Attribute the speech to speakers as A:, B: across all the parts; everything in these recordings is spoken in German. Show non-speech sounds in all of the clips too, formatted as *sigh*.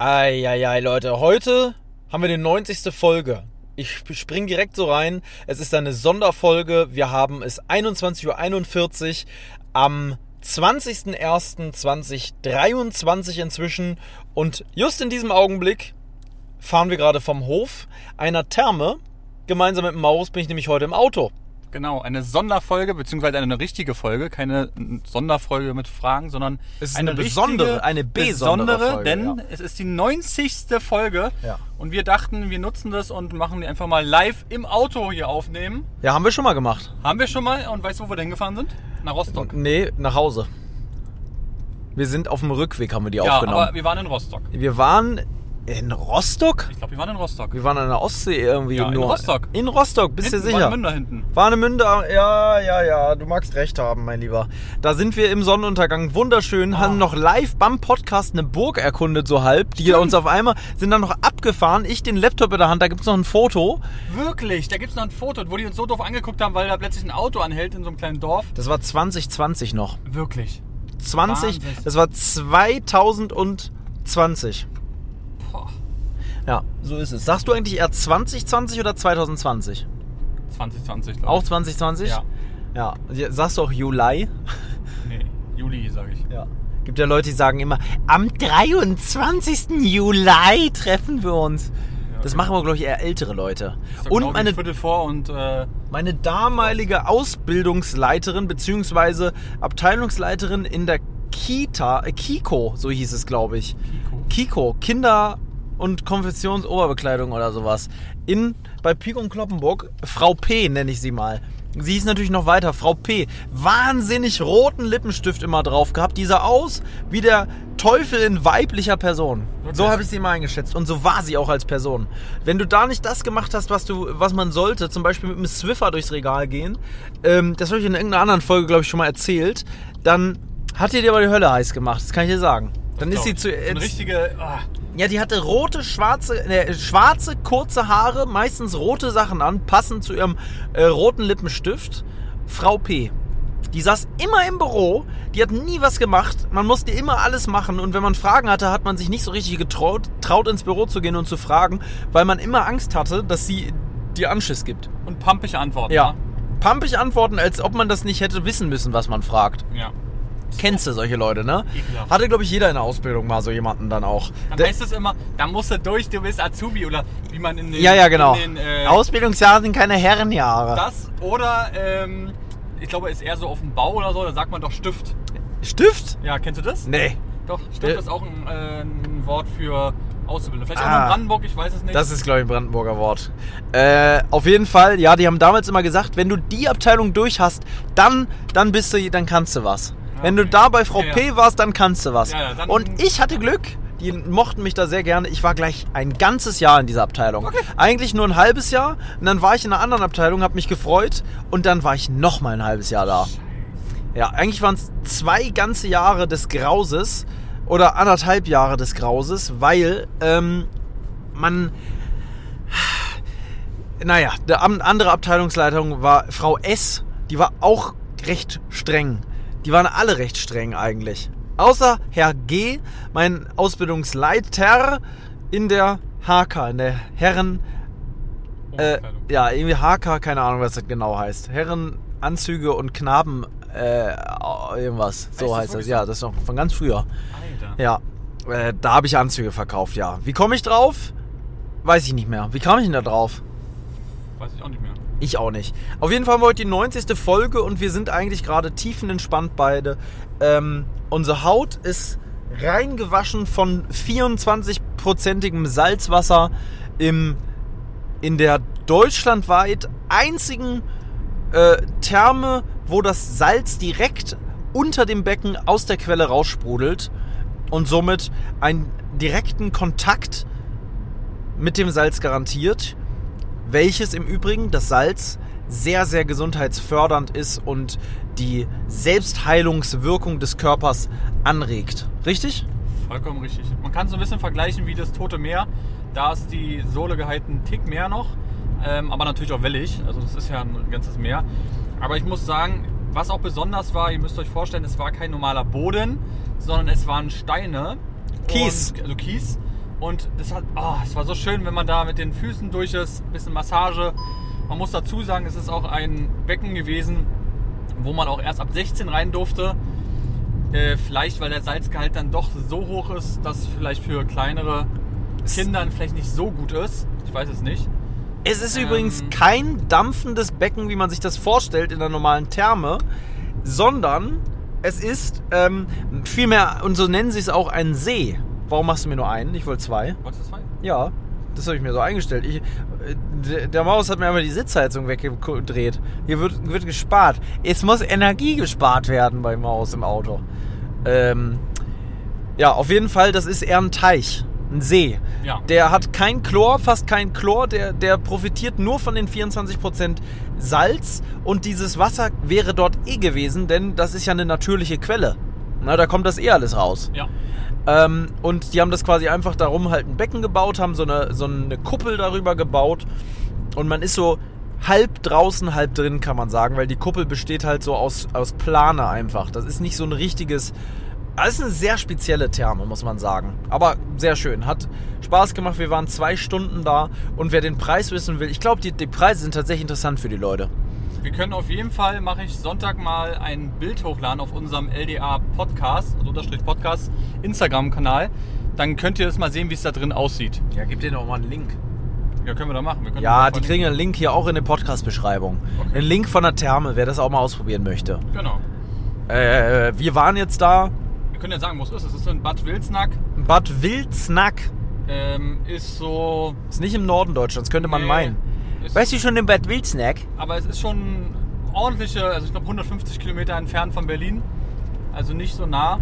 A: Eieiei, Leute, heute haben wir die 90. Folge. Ich spring direkt so rein. Es ist eine Sonderfolge. Wir haben es 21.41 Uhr am 20.01.2023 inzwischen. Und just in diesem Augenblick fahren wir gerade vom Hof einer Therme. Gemeinsam mit Maus bin ich nämlich heute im Auto.
B: Genau, eine Sonderfolge, beziehungsweise eine richtige Folge, keine Sonderfolge mit Fragen, sondern
A: Es ist
B: eine,
A: eine besondere, eine besondere
B: besondere,
A: Folge,
B: denn
A: ja.
B: es ist die 90. Folge
A: Ja.
B: und wir dachten, wir nutzen das und machen die einfach mal live im Auto hier aufnehmen.
A: Ja, haben wir schon mal gemacht.
B: Haben wir schon mal und weißt du, wo wir denn hingefahren sind? Nach Rostock.
A: Nee, nach Hause. Wir sind auf dem Rückweg, haben wir die
B: Ja,
A: aufgenommen.
B: aber wir waren in Rostock.
A: Wir waren in Rostock?
B: Ich glaube, wir waren in Rostock.
A: Wir waren an der Ostsee irgendwie
B: Ja, in
A: nur.
B: Rostock.
A: In Rostock, bist du sicher?
B: Warnemünde hinten.
A: Warnemünde, ja, ja, ja, du magst recht haben, mein Lieber. Da sind wir im Sonnenuntergang, wunderschön,
B: Ah.
A: haben noch live beim Podcast eine Burg erkundet, so halb, die
B: Stimmt.
A: uns auf einmal, sind dann noch abgefahren, ich den Laptop in der Hand, da gibt's noch ein Foto.
B: Wirklich, da gibt es noch ein Foto, wo die uns so doof angeguckt haben, weil da plötzlich ein Auto anhält in so einem kleinen Dorf.
A: Das war 2020 noch.
B: Wirklich.
A: 20,
B: Wahnsinn.
A: das war 2020. Ja, so ist es. Sagst du eigentlich eher 2020 oder 2020?
B: 2020, glaube ich.
A: Auch 2020?
B: Ja.
A: Ja. Sagst du auch Juli?
B: Nee, Juli, sage ich.
A: Ja. Gibt ja Leute, die sagen immer, am 23. Juli treffen wir uns. Das machen wir, glaube ich, eher ältere Leute. Und meine,
B: Viertel vor und äh,
A: meine damalige Ausbildungsleiterin bzw. Abteilungsleiterin in der Kita, äh, Kiko, so hieß es, glaube ich.
B: Kiko.
A: Kiko, Kinder- und Konfessionsoberbekleidung oder sowas. In, bei Pico und Kloppenburg, Frau P nenne ich sie mal. Sie hieß natürlich noch weiter, Frau P. Wahnsinnig roten Lippenstift immer drauf gehabt. Die sah aus wie der Teufel in weiblicher Person.
B: Wirklich?
A: So habe ich sie immer eingeschätzt. Und so war sie auch als Person. Wenn du da nicht das gemacht hast, was, du, was man sollte, zum Beispiel mit einem Swiffer durchs Regal gehen, ähm, das habe ich in irgendeiner anderen Folge, glaube ich, schon mal erzählt, dann hat die dir aber die Hölle heiß gemacht. Das kann ich dir sagen. Dann ist sie zu.
B: Eine richtige. Ah,
A: Ja, die hatte rote, schwarze, äh, schwarze, kurze Haare, meistens rote Sachen an, passend zu ihrem äh, roten Lippenstift. Frau P. Die saß immer im Büro, die hat nie was gemacht, man musste immer alles machen und wenn man Fragen hatte, hat man sich nicht so richtig getraut, traut ins Büro zu gehen und zu fragen, weil man immer Angst hatte, dass sie dir Anschiss gibt.
B: und pumpige Antworten.
A: Ja. Pampig antworten, als ob man das nicht hätte wissen müssen, was man fragt.
B: Ja.
A: Kennst du solche Leute, ne?
B: Ekelhaft.
A: Hatte, glaube ich, jeder in der Ausbildung mal so jemanden dann auch.
B: Dann heißt es immer, da musst du durch, du bist Azubi oder wie man in den.
A: Ja, ja, genau.
B: Den, äh,
A: Ausbildungsjahre sind keine Herrenjahre.
B: das oder, ähm, ich glaube, ist eher so auf dem Bau oder so, da sagt man doch Stift.
A: Stift?
B: Ja, kennst du das?
A: Nee.
B: Doch, Stift
A: Äh.
B: ist auch ein, äh, ein Wort für Auszubildende. Vielleicht auch
A: Ah.
B: in Brandenburg, ich weiß es nicht.
A: Das ist, glaube ich, ein Brandenburger Wort. Äh, auf jeden Fall, ja, die haben damals immer gesagt, wenn du die Abteilung durch hast, dann, dann bist du, dann kannst du was. Wenn du da bei Frau. P warst, dann kannst du was.
B: Dann-
A: Und ich hatte Glück. Die mochten mich da sehr gerne. Ich war gleich ein ganzes Jahr in dieser Abteilung.
B: Okay.
A: Eigentlich nur ein halbes Jahr. Und dann war ich in einer anderen Abteilung, habe mich gefreut. Und dann war ich noch mal ein halbes Jahr da. Ja, eigentlich waren es zwei ganze Jahre des Grauses oder anderthalb Jahre des Grauses, weil ähm, man. Naja, am- andere Abteilungsleitung war Frau S. Die war auch recht streng. Die waren alle recht streng eigentlich. Außer Herr G., mein Ausbildungsleiter in der HK, in der Herren. Äh, ja, irgendwie HK, keine Ahnung, was das genau heißt. Herrenanzüge und Knaben, äh, irgendwas. So
B: das
A: heißt das.
B: wirklich
A: Ja, das ist noch von ganz früher.
B: Alter.
A: Ja, äh, da habe ich Anzüge verkauft, ja. Wie komme ich drauf? Weiß ich nicht mehr. Wie kam ich denn da drauf?
B: Weiß ich auch nicht mehr.
A: Ich auch nicht. Auf jeden Fall haben wir heute die 90. Folge und wir sind eigentlich gerade tiefenentspannt beide. Ähm, unsere Haut ist rein gewaschen von 24-prozentigem Salzwasser im, in der deutschlandweit einzigen äh, Therme, wo das Salz direkt unter dem Becken aus der Quelle raussprudelt und somit einen direkten Kontakt mit dem Salz garantiert welches im Übrigen das Salz sehr, sehr gesundheitsfördernd ist und die Selbstheilungswirkung des Körpers anregt. Richtig?
B: Vollkommen richtig. Man kann so ein bisschen vergleichen wie das Tote Meer. Da ist die Sohle gehalten einen Tick mehr noch, ähm, aber natürlich auch wellig. Also das ist ja ein ganzes Meer. Aber ich muss sagen, was auch besonders war, ihr müsst euch vorstellen, es war kein normaler Boden, sondern es waren Steine.
A: Kies.
B: Und, also Kies. Und das hat, oh, es war so schön, wenn man da mit den Füßen durch ist, ein bisschen Massage. Man muss dazu sagen, es ist auch ein Becken gewesen, wo man auch erst ab 16 rein durfte. Äh, vielleicht, weil der Salzgehalt dann doch so hoch ist, dass vielleicht für kleinere Kinder vielleicht nicht so gut ist. Ich weiß es nicht.
A: Es ist
B: Ähm.
A: übrigens kein dampfendes Becken, wie man sich das vorstellt in der normalen Therme, sondern es ist ähm, vielmehr, und so nennen sie es auch, ein See. Warum machst du mir nur einen? Ich wollte zwei.
B: Wolltest du zwei?
A: Ja, das habe ich mir so eingestellt. Ich, äh, der- Maus hat mir einfach die Sitzheizung weggedreht. Hier wird, wird gespart. Es muss Energie gespart werden bei Maus im Auto. Ähm, ja, auf jeden Fall, das ist eher ein Teich, ein See.
B: Ja.
A: Der hat kein Chlor, fast kein Chlor. Der, der profitiert nur von den 24% Salz. Und dieses Wasser wäre dort eh gewesen, denn das ist ja eine natürliche Quelle. Na, da kommt das eh alles raus.
B: Ja.
A: Ähm, und die haben das quasi einfach darum halt ein Becken gebaut, haben so eine, so eine Kuppel darüber gebaut. Und man ist so halb draußen, halb drin, kann man sagen, weil die Kuppel besteht halt so aus, aus Plane einfach. Das ist nicht so ein richtiges. Das ist eine sehr spezielle Therme, muss man sagen. Aber sehr schön. Hat Spaß gemacht. Wir waren zwei Stunden da. Und wer den Preis wissen will, ich glaube, die, die Preise sind tatsächlich interessant für die Leute.
B: Wir können auf jeden Fall, mache ich Sonntag mal ein Bild hochladen auf unserem LDA Podcast, also Unterstrich Podcast, Instagram-Kanal. Dann könnt ihr das mal sehen, wie es da drin aussieht.
A: Ja, gib dir doch mal einen Link.
B: Ja, können wir da machen. Wir
A: Ja, die kriegen einen Link hier auch in der Podcast-Beschreibung.
B: Okay.
A: Einen Link von der Therme, wer das auch mal ausprobieren möchte.
B: Genau.
A: Äh, wir waren jetzt da.
B: Wir können ja sagen, wo es ist. Es ist in Bad Wilsnack.
A: Bad Wildsnack.
B: Ähm, ist so.
A: Ist nicht im Norden Deutschlands, könnte man
B: Nee,
A: meinen. Weißt du schon in Bad Wildsnack?
B: Aber es ist schon ordentliche, also ich glaube 150 Kilometer entfernt von Berlin. Also nicht so nah.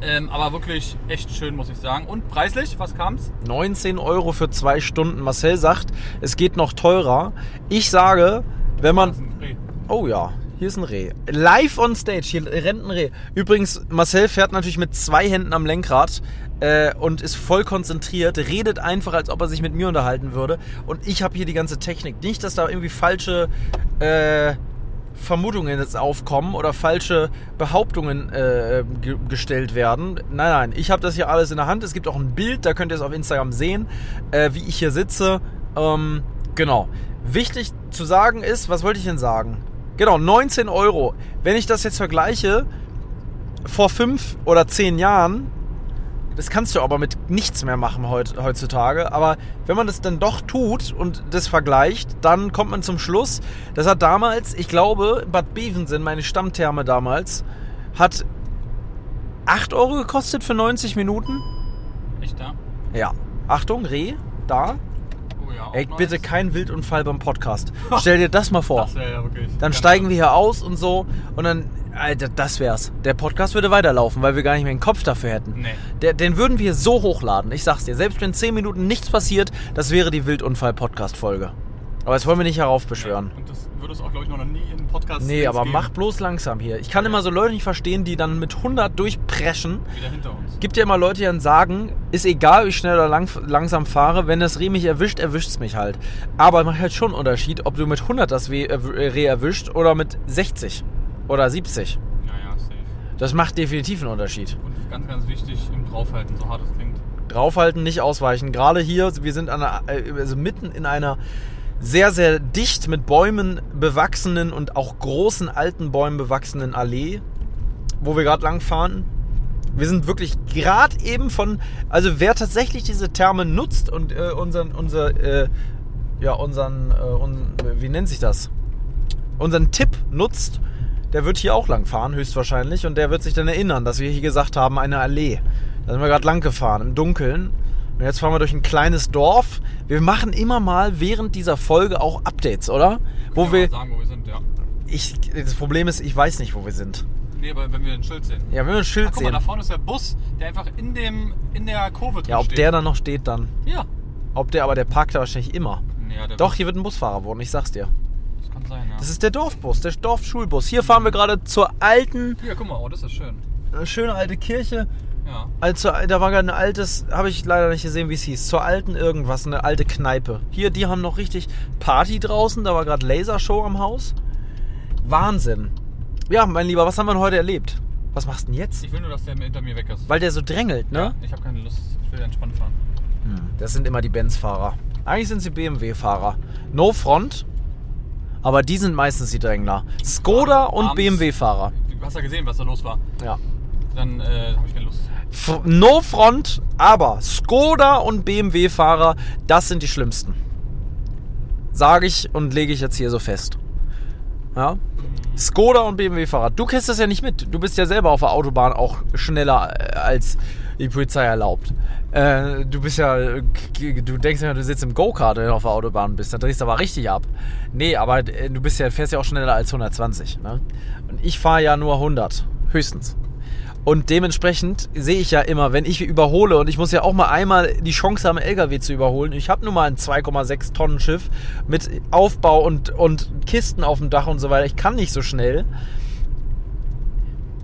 B: Ähm, aber wirklich echt schön, muss ich sagen. Und preislich, was kam's?
A: 19 Euro für zwei Stunden. Marcel sagt, es geht noch teurer. Ich sage, wenn man. Oh ja, hier ist ein Reh. Live on stage, hier rennt ein Reh. Übrigens, Marcel fährt natürlich mit zwei Händen am Lenkrad äh, und ist voll konzentriert, redet einfach, als ob er sich mit mir unterhalten würde. Und ich habe hier die ganze Technik. Nicht, dass da irgendwie falsche äh, Vermutungen jetzt aufkommen oder falsche Behauptungen äh, ge gestellt werden. Nein, nein, ich habe das hier alles in der Hand. Es gibt auch ein Bild, da könnt ihr es auf Instagram sehen, äh, wie ich hier sitze. Ähm, genau. Wichtig zu sagen ist, was wollte ich denn sagen? Genau, 19 Euro. Wenn ich das jetzt vergleiche, vor fünf oder zehn Jahren, das kannst du aber mit nichts mehr machen heut, heutzutage. Aber wenn man das dann doch tut und das vergleicht, dann kommt man zum Schluss. Das hat damals, ich glaube, Bad Bevensen, meine Stammtherme damals, hat 8 Euro gekostet für 90 Minuten.
B: Echt da?
A: Ja. Achtung, Reh, da.
B: Oh ja.
A: Ey,
B: nice.
A: bitte kein Wildunfall beim Podcast. *laughs* Stell dir das mal vor.
B: Das ja wirklich.
A: Dann steigen wir hier aus und so und dann, Alter, das wär's. Der Podcast würde weiterlaufen, weil wir gar nicht mehr den Kopf dafür hätten.
B: Nee.
A: Der, den würden wir so hochladen. Ich sag's dir, selbst wenn 10 Minuten nichts passiert, das wäre die Wildunfall-Podcast-Folge. Aber das wollen wir nicht heraufbeschwören.
B: Und das würde es auch, glaube ich, noch nie in Podcast
A: Nee, aber
B: geben.
A: mach bloß langsam hier. Ich kann immer so Leute nicht verstehen, die dann mit 100 durchpreschen.
B: Wieder hinter uns.
A: Gibt ja immer Leute, die dann sagen, ist egal, wie ich schnell oder lang, langsam fahre, wenn das Reh mich erwischt, erwischt es mich halt. Aber macht halt schon einen Unterschied, ob du mit 100 das Reh erwischt oder mit 60 oder 70.
B: Ja, ja, safe.
A: Das macht definitiv einen Unterschied.
B: Und ganz, ganz wichtig, im Draufhalten, so hart es klingt.
A: Draufhalten, nicht ausweichen. Gerade hier, wir sind an einer, äh, also mitten in einer sehr, sehr dicht mit Bäumen bewachsenen und auch großen alten Bäumen bewachsenen Allee, wo wir gerade lang fahren. Wir sind wirklich gerade eben von, also wer tatsächlich diese Therme nutzt und äh, unseren, unser, äh, ja, unseren, äh, un, wie nennt sich das? Unseren Tipp nutzt, der wird hier auch lang fahren, höchstwahrscheinlich. Und der wird sich dann erinnern, dass wir hier gesagt haben, eine Allee. Da sind wir gerade lang gefahren, im Dunkeln. Und jetzt fahren wir durch ein kleines Dorf. Wir machen immer mal während dieser Folge auch Updates, oder? Wo
B: Können
A: wir.
B: sagen, wo wir sind, ja.
A: Ich, das Problem ist, ich weiß nicht, wo wir sind.
B: Nee, aber wenn wir ein Schild sehen.
A: Ja, wenn wir ein Schild
B: Ach, guck mal,
A: sehen.
B: da vorne ist der Bus, der einfach in, dem, in der Kurve drin
A: Ja, ob
B: steht.
A: der dann noch steht, dann.
B: Ja.
A: Ob der, aber der parkt da wahrscheinlich immer.
B: ja der
A: Doch, hier wird ein Busfahrer wohnen, ich sag's dir.
B: Das kann sein, ja.
A: Das ist der Dorfbus, der Dorfschulbus. Hier fahren wir gerade zur alten,
B: Hier, guck mal, oh, das ist schön.
A: äh, schöne alte Kirche.
B: Ja.
A: Also, da war gerade ein altes, habe ich leider nicht gesehen, wie es hieß. Zur alten irgendwas, eine alte Kneipe. Hier, die haben noch richtig Party draußen. Da war gerade Lasershow am Haus. Wahnsinn. Ja, mein Lieber, was haben wir denn heute erlebt? Was machst du denn jetzt?
B: Ich will nur, dass der hinter mir weg ist.
A: Weil der so drängelt, ne?
B: Ja, ich habe keine Lust. Ich will entspannt fahren.
A: Das sind immer die Benz-Fahrer. Eigentlich sind sie BMW-Fahrer. No Front, aber die sind meistens die Drängler. Skoda und BMW-Fahrer.
B: Du hast ja gesehen, was da los war.
A: Ja.
B: Dann äh, habe ich keine Lust.
A: F no Front, aber Skoda und BMW-Fahrer, das sind die schlimmsten. Sage ich und lege ich jetzt hier so fest. Ja? Skoda und BMW-Fahrer. Du kriegst das ja nicht mit. Du bist ja selber auf der Autobahn auch schneller äh, als die Polizei erlaubt. Äh, du bist ja, du denkst ja, du sitzt im Go-Kart, wenn du auf der Autobahn bist. Da drehst du aber richtig ab. Nee, aber äh, du bist ja, fährst ja auch schneller als 120. Ne? Und ich fahre ja nur 100. Höchstens. Und dementsprechend sehe ich ja immer, wenn ich überhole, und ich muss ja auch mal einmal die Chance haben, LKW zu überholen. Ich habe nun mal ein 2,6 Tonnen Schiff mit Aufbau und, und Kisten auf dem Dach und so weiter. Ich kann nicht so schnell.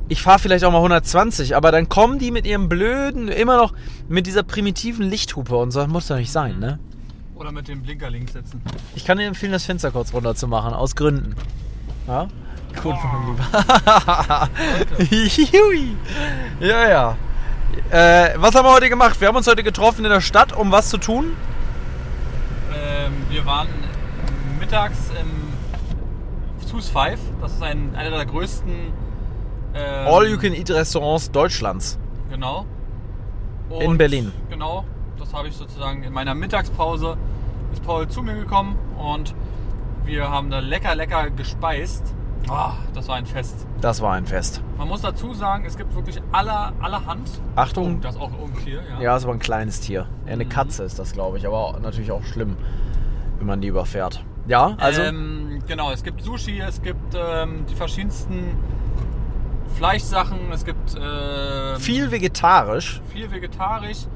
A: Ich fahre vielleicht auch mal 120, aber dann kommen die mit ihrem blöden, immer noch mit dieser primitiven Lichthupe und so. Das muss doch nicht sein, ne?
B: Oder mit dem Blinker links setzen.
A: Ich kann dir empfehlen, das Fenster kurz runter zu machen, aus Gründen. Ja? Gut, mein Lieber. *laughs* Hui. ja, ja. Äh, was haben wir heute gemacht? Wir haben uns heute getroffen in der Stadt, um was zu tun.
B: Ähm, wir waren mittags im Sus 5. Das ist ein, einer der größten. Ähm,
A: All-You-Can-Eat-Restaurants Deutschlands.
B: Genau.
A: In Berlin.
B: Genau. Das habe ich sozusagen in meiner Mittagspause. Ist Paul zu mir gekommen und wir haben da lecker, lecker gespeist. Ah, das war ein Fest.
A: Das war ein Fest.
B: Man muss dazu sagen, es gibt wirklich aller, allerhand.
A: Achtung.
B: Oh, das ist auch Untier, ja.
A: Ja, ist aber ein kleines Tier. Eine
B: Mhm.
A: Katze ist das, glaube ich. Aber natürlich auch schlimm, wenn man die überfährt. Ja, also.
B: Ähm, genau, es gibt Sushi, es gibt ähm, die verschiedensten Fleischsachen, es gibt ähm,
A: viel vegetarisch.
B: viel vegetarisch.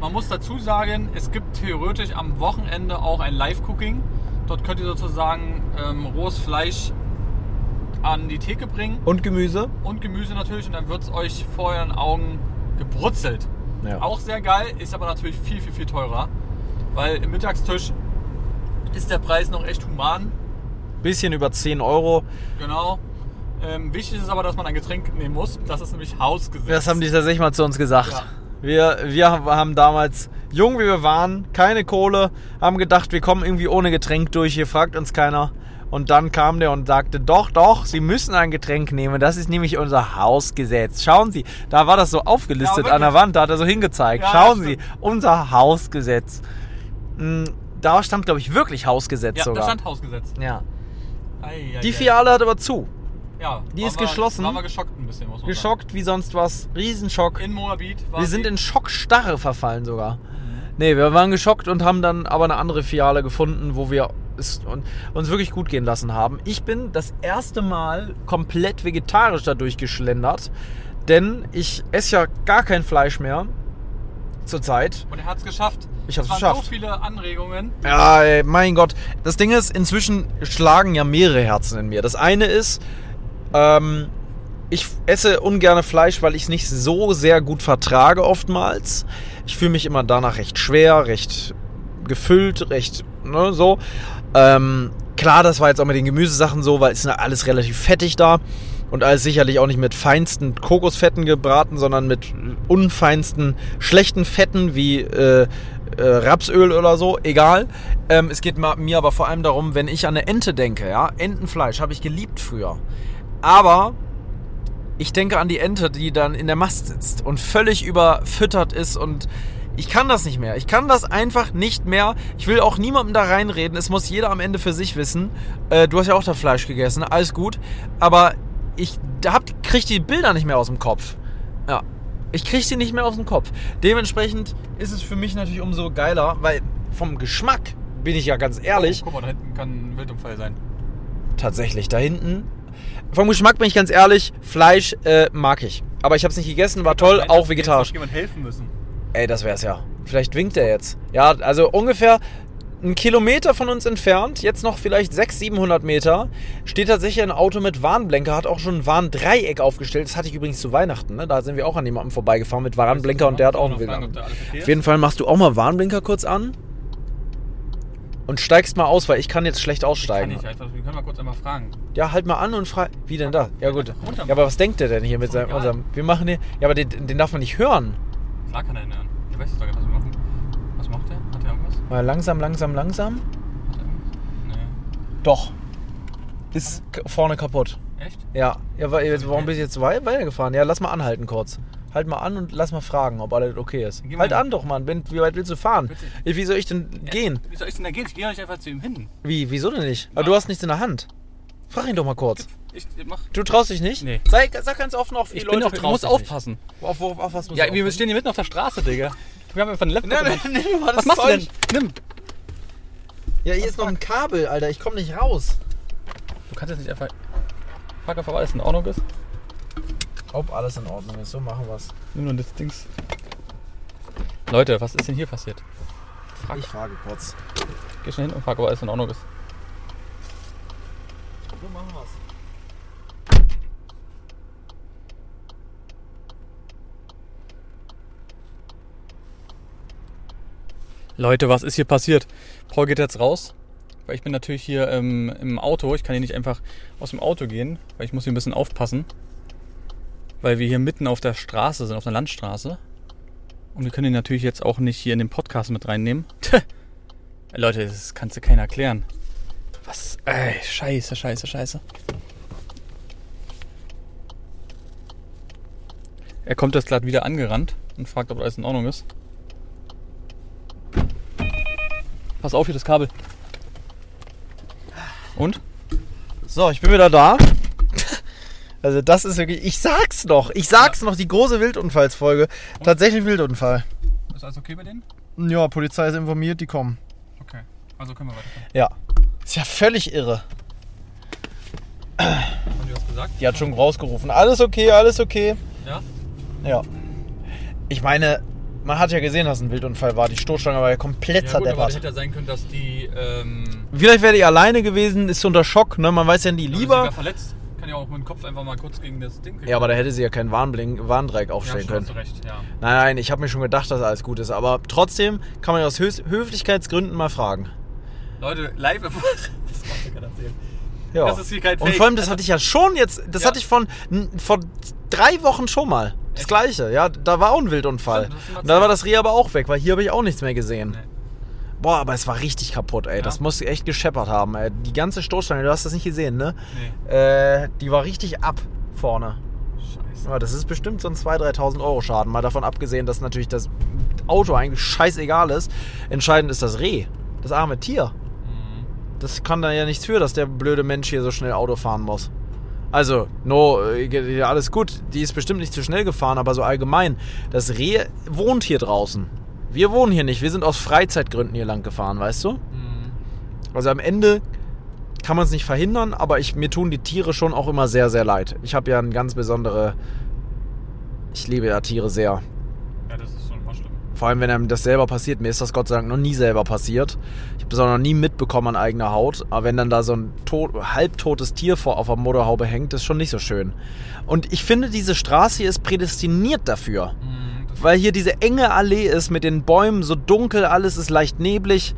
B: Man muss dazu sagen, es gibt theoretisch am Wochenende auch ein Live-Cooking. Dort könnt ihr sozusagen ähm, rohes Fleisch an die Theke bringen
A: Und Gemüse.
B: und Gemüse natürlich und dann wird es euch vor euren Augen gebrutzelt.
A: Ja.
B: Auch sehr geil, ist aber natürlich viel, viel, viel teurer. Weil im Mittagstisch ist der Preis noch echt human.
A: Bisschen über 10 Euro.
B: Genau. Ähm, wichtig ist aber, dass man ein Getränk nehmen muss. Das ist nämlich Hausgesetz.
A: Das haben die tatsächlich mal zu uns gesagt.
B: Ja.
A: Wir, wir haben damals, jung wie wir waren, keine Kohle, haben gedacht, wir kommen irgendwie ohne Getränk durch, hier fragt uns keiner. Und dann kam der und sagte, doch, doch, Sie müssen ein Getränk nehmen. Das ist nämlich unser Hausgesetz. Schauen Sie, da war das so aufgelistet
B: Ja,
A: an der. Wand, da hat er so hingezeigt.
B: Ja,
A: Schauen
B: ja,
A: Sie, unser Hausgesetz. Mm, Da stand, glaube ich, wirklich Hausgesetz
B: Ja, da
A: sogar.
B: stand Hausgesetz.
A: ja.
B: Ei, ei,
A: Die. Filiale hat aber zu.
B: Ja,
A: die ist
B: wir-
A: geschlossen.
B: Waren wir geschockt ein bisschen, muss man
A: Geschockt wie sonst was. Riesenschock.
B: sagen. In Moabit war
A: Wir sind in Schockstarre verfallen sogar. Nee, wir waren geschockt und haben dann aber eine andere Filiale gefunden, wo wir es un- uns wirklich gut gehen lassen haben. Ich bin das erste Mal komplett vegetarisch dadurch geschlendert, denn ich esse ja gar kein Fleisch mehr zurzeit.
B: Und er hat es geschafft.
A: Ich hab's
B: es waren
A: geschafft.
B: so viele Anregungen.
A: Ja, ey, mein Gott. Das Ding ist, inzwischen schlagen ja mehrere Herzen in mir. Das eine ist, ähm, ich esse ungerne Fleisch, weil ich es nicht so sehr gut vertrage oftmals. Ich fühle mich immer danach recht schwer, recht gefüllt, recht, ne, so. Ähm, klar, das war jetzt auch mit den Gemüsesachen so, weil es ist alles relativ fettig da. Und alles sicherlich auch nicht mit feinsten Kokosfetten gebraten, sondern mit unfeinsten, schlechten Fetten wie äh, äh, Rapsöl oder so. Egal. Ähm, es geht mir aber vor allem darum, wenn ich an eine Ente denke, ja, Entenfleisch habe ich geliebt früher. Aber ich denke an die Ente, die dann in der Mast sitzt und völlig überfüttert ist und ich kann das nicht mehr. Ich kann das einfach nicht mehr. Ich will auch niemandem da reinreden. Es muss jeder am Ende für sich wissen. Äh, du hast ja auch das Fleisch gegessen, alles gut. Aber ich hab, krieg die Bilder nicht mehr aus dem Kopf. Ja. Ich krieg sie nicht mehr aus dem Kopf. Dementsprechend ist es für mich natürlich umso geiler, weil vom Geschmack bin ich ja ganz ehrlich.
B: Oh, guck mal, da hinten kann ein Wildunfall sein.
A: Tatsächlich, da hinten. Vom Geschmack bin ich ganz ehrlich, Fleisch äh, mag ich. Aber ich habe es nicht gegessen, war toll, auch vegetarisch.
B: jemand helfen müssen.
A: Ey, das wär's ja. Vielleicht winkt er jetzt. Ja, also ungefähr einen Kilometer von uns entfernt, jetzt noch vielleicht 600, 700 Meter, steht tatsächlich ein Auto mit Warnblenker, hat auch schon ein Warndreieck aufgestellt. Das hatte ich übrigens zu Weihnachten. Ne? Da sind wir auch an jemandem vorbeigefahren mit Warnblinker und der hat auch einen
B: ist.
A: Auf jeden Fall machst du auch mal Warnblinker kurz an und steigst mal aus, weil ich kann jetzt schlecht
B: Kann
A: aussteigen.
B: ich einfach. Wir können mal kurz einmal fragen.
A: Ja, halt mal an und frag. Wie denn da? Ja, gut. Ja, aber was denkt der denn hier mit seinem. Unserem, wir machen den. Ja, aber den, den darf man nicht hören.
B: Klar kann er erinnern. Der weiß doch gar nicht, was wir machen. Was macht der? Hat der irgendwas?
A: Mal langsam, langsam, langsam.
B: Hat der irgendwas? Nee.
A: Doch. Ist vorne kaputt.
B: Echt?
A: Ja. ja warum bist du jetzt wei- weitergefahren? Ja, lass mal anhalten kurz. Halt mal an und lass mal fragen, ob alles okay ist.
B: Geh mal
A: Halt
B: hin.
A: an doch, Mann. Bin, wie weit willst du fahren?
B: Willst
A: Wie soll ich denn gehen?
B: Wie soll ich denn da gehen? Ich gehe ja nicht einfach zu ihm hin.
A: Wie? Wieso denn nicht? Aber
B: Ja.
A: du hast nichts in der Hand. Frag ihn doch mal kurz.
B: Ich mach.
A: Du traust dich nicht?
B: Nee.
A: Sei, sag ganz offen auf die
B: Ich
A: Leute.
B: bin doch,
A: du
B: ich aufpassen.
A: Auf, auf, auf was musst
B: Ja,
A: du
B: wir stehen hier mitten auf der Straße, Digga. Wir haben einfach einen Laptop.
A: Nein, nimm mal das
B: Was machst du denn?
A: Zeug.
B: Nimm.
A: Ja, hier ist noch ein Kabel, Alter. Ich komm nicht raus.
B: Du kannst jetzt nicht einfach. Frag einfach, ob alles in Ordnung ist.
A: Ob alles in Ordnung ist, so machen wir's.
B: Nimm nur das Dings. Leute, was ist denn hier passiert?
A: Ich frage kurz.
B: Geh schnell hin und frag, ob alles in Ordnung ist.
A: So machen wir's.
B: Leute, was ist hier passiert? Paul geht jetzt raus, weil ich bin natürlich hier ähm, im Auto. Ich kann hier nicht einfach aus dem Auto gehen, weil ich muss hier ein bisschen aufpassen. Weil wir hier mitten auf der Straße sind, auf der Landstraße. Und wir können ihn natürlich jetzt auch nicht hier in den Podcast mit reinnehmen. *laughs* Leute, das kannst du keiner erklären. Was? Ey, scheiße, scheiße, scheiße. Er kommt jetzt gerade wieder angerannt und fragt, ob alles in Ordnung ist. Pass auf hier das Kabel. Und?
A: So, ich bin wieder da. Also das ist wirklich, ich sag's noch, ich sag's noch, die große Wildunfallsfolge. Tatsächlich Wildunfall.
B: Ist alles okay bei denen?
A: Ja, Polizei ist informiert, die kommen.
B: Okay. Also können wir weiterfahren.
A: Ja. Ist ja völlig irre.
B: Haben die was gesagt?
A: Die hat schon rausgerufen. Alles okay, alles okay.
B: Ja?
A: Ja. Ich meine, man hat ja gesehen, dass ein Wildunfall war. Die Stoßstange war ja komplett
B: Ja gut, aber
A: zerdeppert.
B: hätte ja sein können, dass die ähm,
A: Vielleicht wäre die alleine gewesen, ist unter Schock, ne? Man weiß ja nie
B: oder
A: lieber.
B: verletzt. Kann ja auch mit dem Kopf einfach mal kurz gegen das Ding
A: Ja, aber da hätte sie ja keinen Warnblink, Warndreieck
B: ja,
A: aufstellen
B: schon
A: können.
B: hast du recht, ja.
A: Nein, nein, ich habe mir schon gedacht, dass alles gut ist. Aber trotzdem kann man ja aus Höf Höflichkeitsgründen mal fragen.
B: Leute, live *laughs* das macht ja keiner erzählen.
A: Ja.
B: Das ist hier kein
A: Und
B: Fake.
A: vor allem, das hatte ich ja schon jetzt, das
B: Ja.
A: hatte ich von vor drei Wochen schon mal. Das
B: Echt?
A: gleiche, ja, da war auch ein Wildunfall.
B: Stimmt,
A: Und da war das Reh aber auch weg, weil hier habe ich auch nichts mehr gesehen.
B: Nee.
A: Boah, aber es war richtig kaputt, ey.
B: Ja.
A: Das muss echt gescheppert haben, ey. Die ganze Stoßstange, du hast das nicht gesehen, ne?
B: Nee.
A: Äh, die war richtig ab vorne.
B: Scheiße.
A: Ja, das ist bestimmt so ein 2.000, 3.000 Euro Schaden. Mal davon abgesehen, dass natürlich das Auto eigentlich scheißegal ist. Entscheidend ist das Reh. Das arme Tier.
B: Mhm.
A: Das kann da ja nichts für, dass der blöde Mensch hier so schnell Auto fahren muss. Also, no, äh, alles gut. Die ist bestimmt nicht zu schnell gefahren, aber so allgemein. Das Reh wohnt hier draußen. Wir wohnen hier nicht. Wir sind aus Freizeitgründen hier lang gefahren, weißt du?
B: Mhm.
A: Also am Ende kann man es nicht verhindern, aber ich, mir tun die Tiere schon auch immer sehr, sehr leid. Ich habe ja eine ganz besondere. Ich liebe ja Tiere sehr.
B: Ja, das ist schon mal schlimm.
A: Vor allem, wenn einem das selber passiert. Mir ist das Gott sei Dank noch nie selber passiert. Ich habe das auch noch nie mitbekommen an eigener Haut. Aber wenn dann da so ein tot, halbtotes Tier vor auf der Motorhaube hängt, ist schon nicht so schön. Und ich finde, diese Straße hier ist prädestiniert dafür.
B: Mhm.
A: Weil hier diese enge Allee ist mit den Bäumen, so dunkel, alles ist leicht neblig.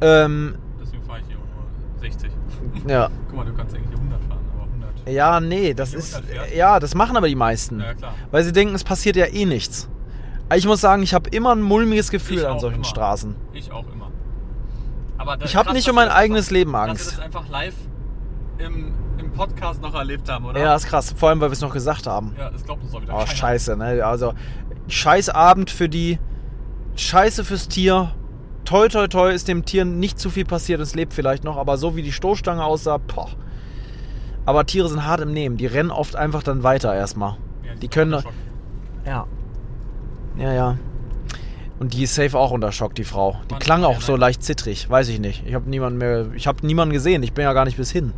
A: Ähm,
B: Deswegen fahre ich hier nur 60. *laughs*
A: ja.
B: Guck mal, du kannst eigentlich 100 fahren, aber 100.
A: Ja, nee, das ist.
B: 100 fährt?
A: Ja, das machen aber die meisten.
B: Ja, klar.
A: Weil sie denken, es passiert ja eh nichts. Ich muss sagen, ich habe immer ein mulmiges Gefühl
B: Ich
A: an
B: auch
A: solchen
B: immer.
A: Straßen.
B: Ich auch immer. Aber
A: Ich habe nicht um mein eigenes Leben
B: Dass wir
A: Angst.
B: das einfach live im, im Podcast noch erlebt haben, oder?
A: Ja, ist krass. Vor allem, weil wir es noch gesagt haben.
B: Ja, das glaubt uns doch wieder
A: Oh,
B: keiner.
A: scheiße, ne? Also, scheiß Abend für die. Scheiße fürs Tier. Toi, toi, toi ist dem Tier nicht zu viel passiert. Es lebt vielleicht noch, aber so wie die Stoßstange aussah, boah. Aber Tiere sind hart im Nehmen. Die rennen oft einfach dann weiter erstmal.
B: Ja,
A: Die können-. Ja. Ja, ja. Und die ist safe auch unter Schock, die Frau. Die
B: Mann,
A: klang
B: ja,
A: auch so leicht zittrig. Weiß ich nicht. Ich habe niemanden mehr. Ich habe niemanden gesehen. Ich bin ja gar nicht bis hin.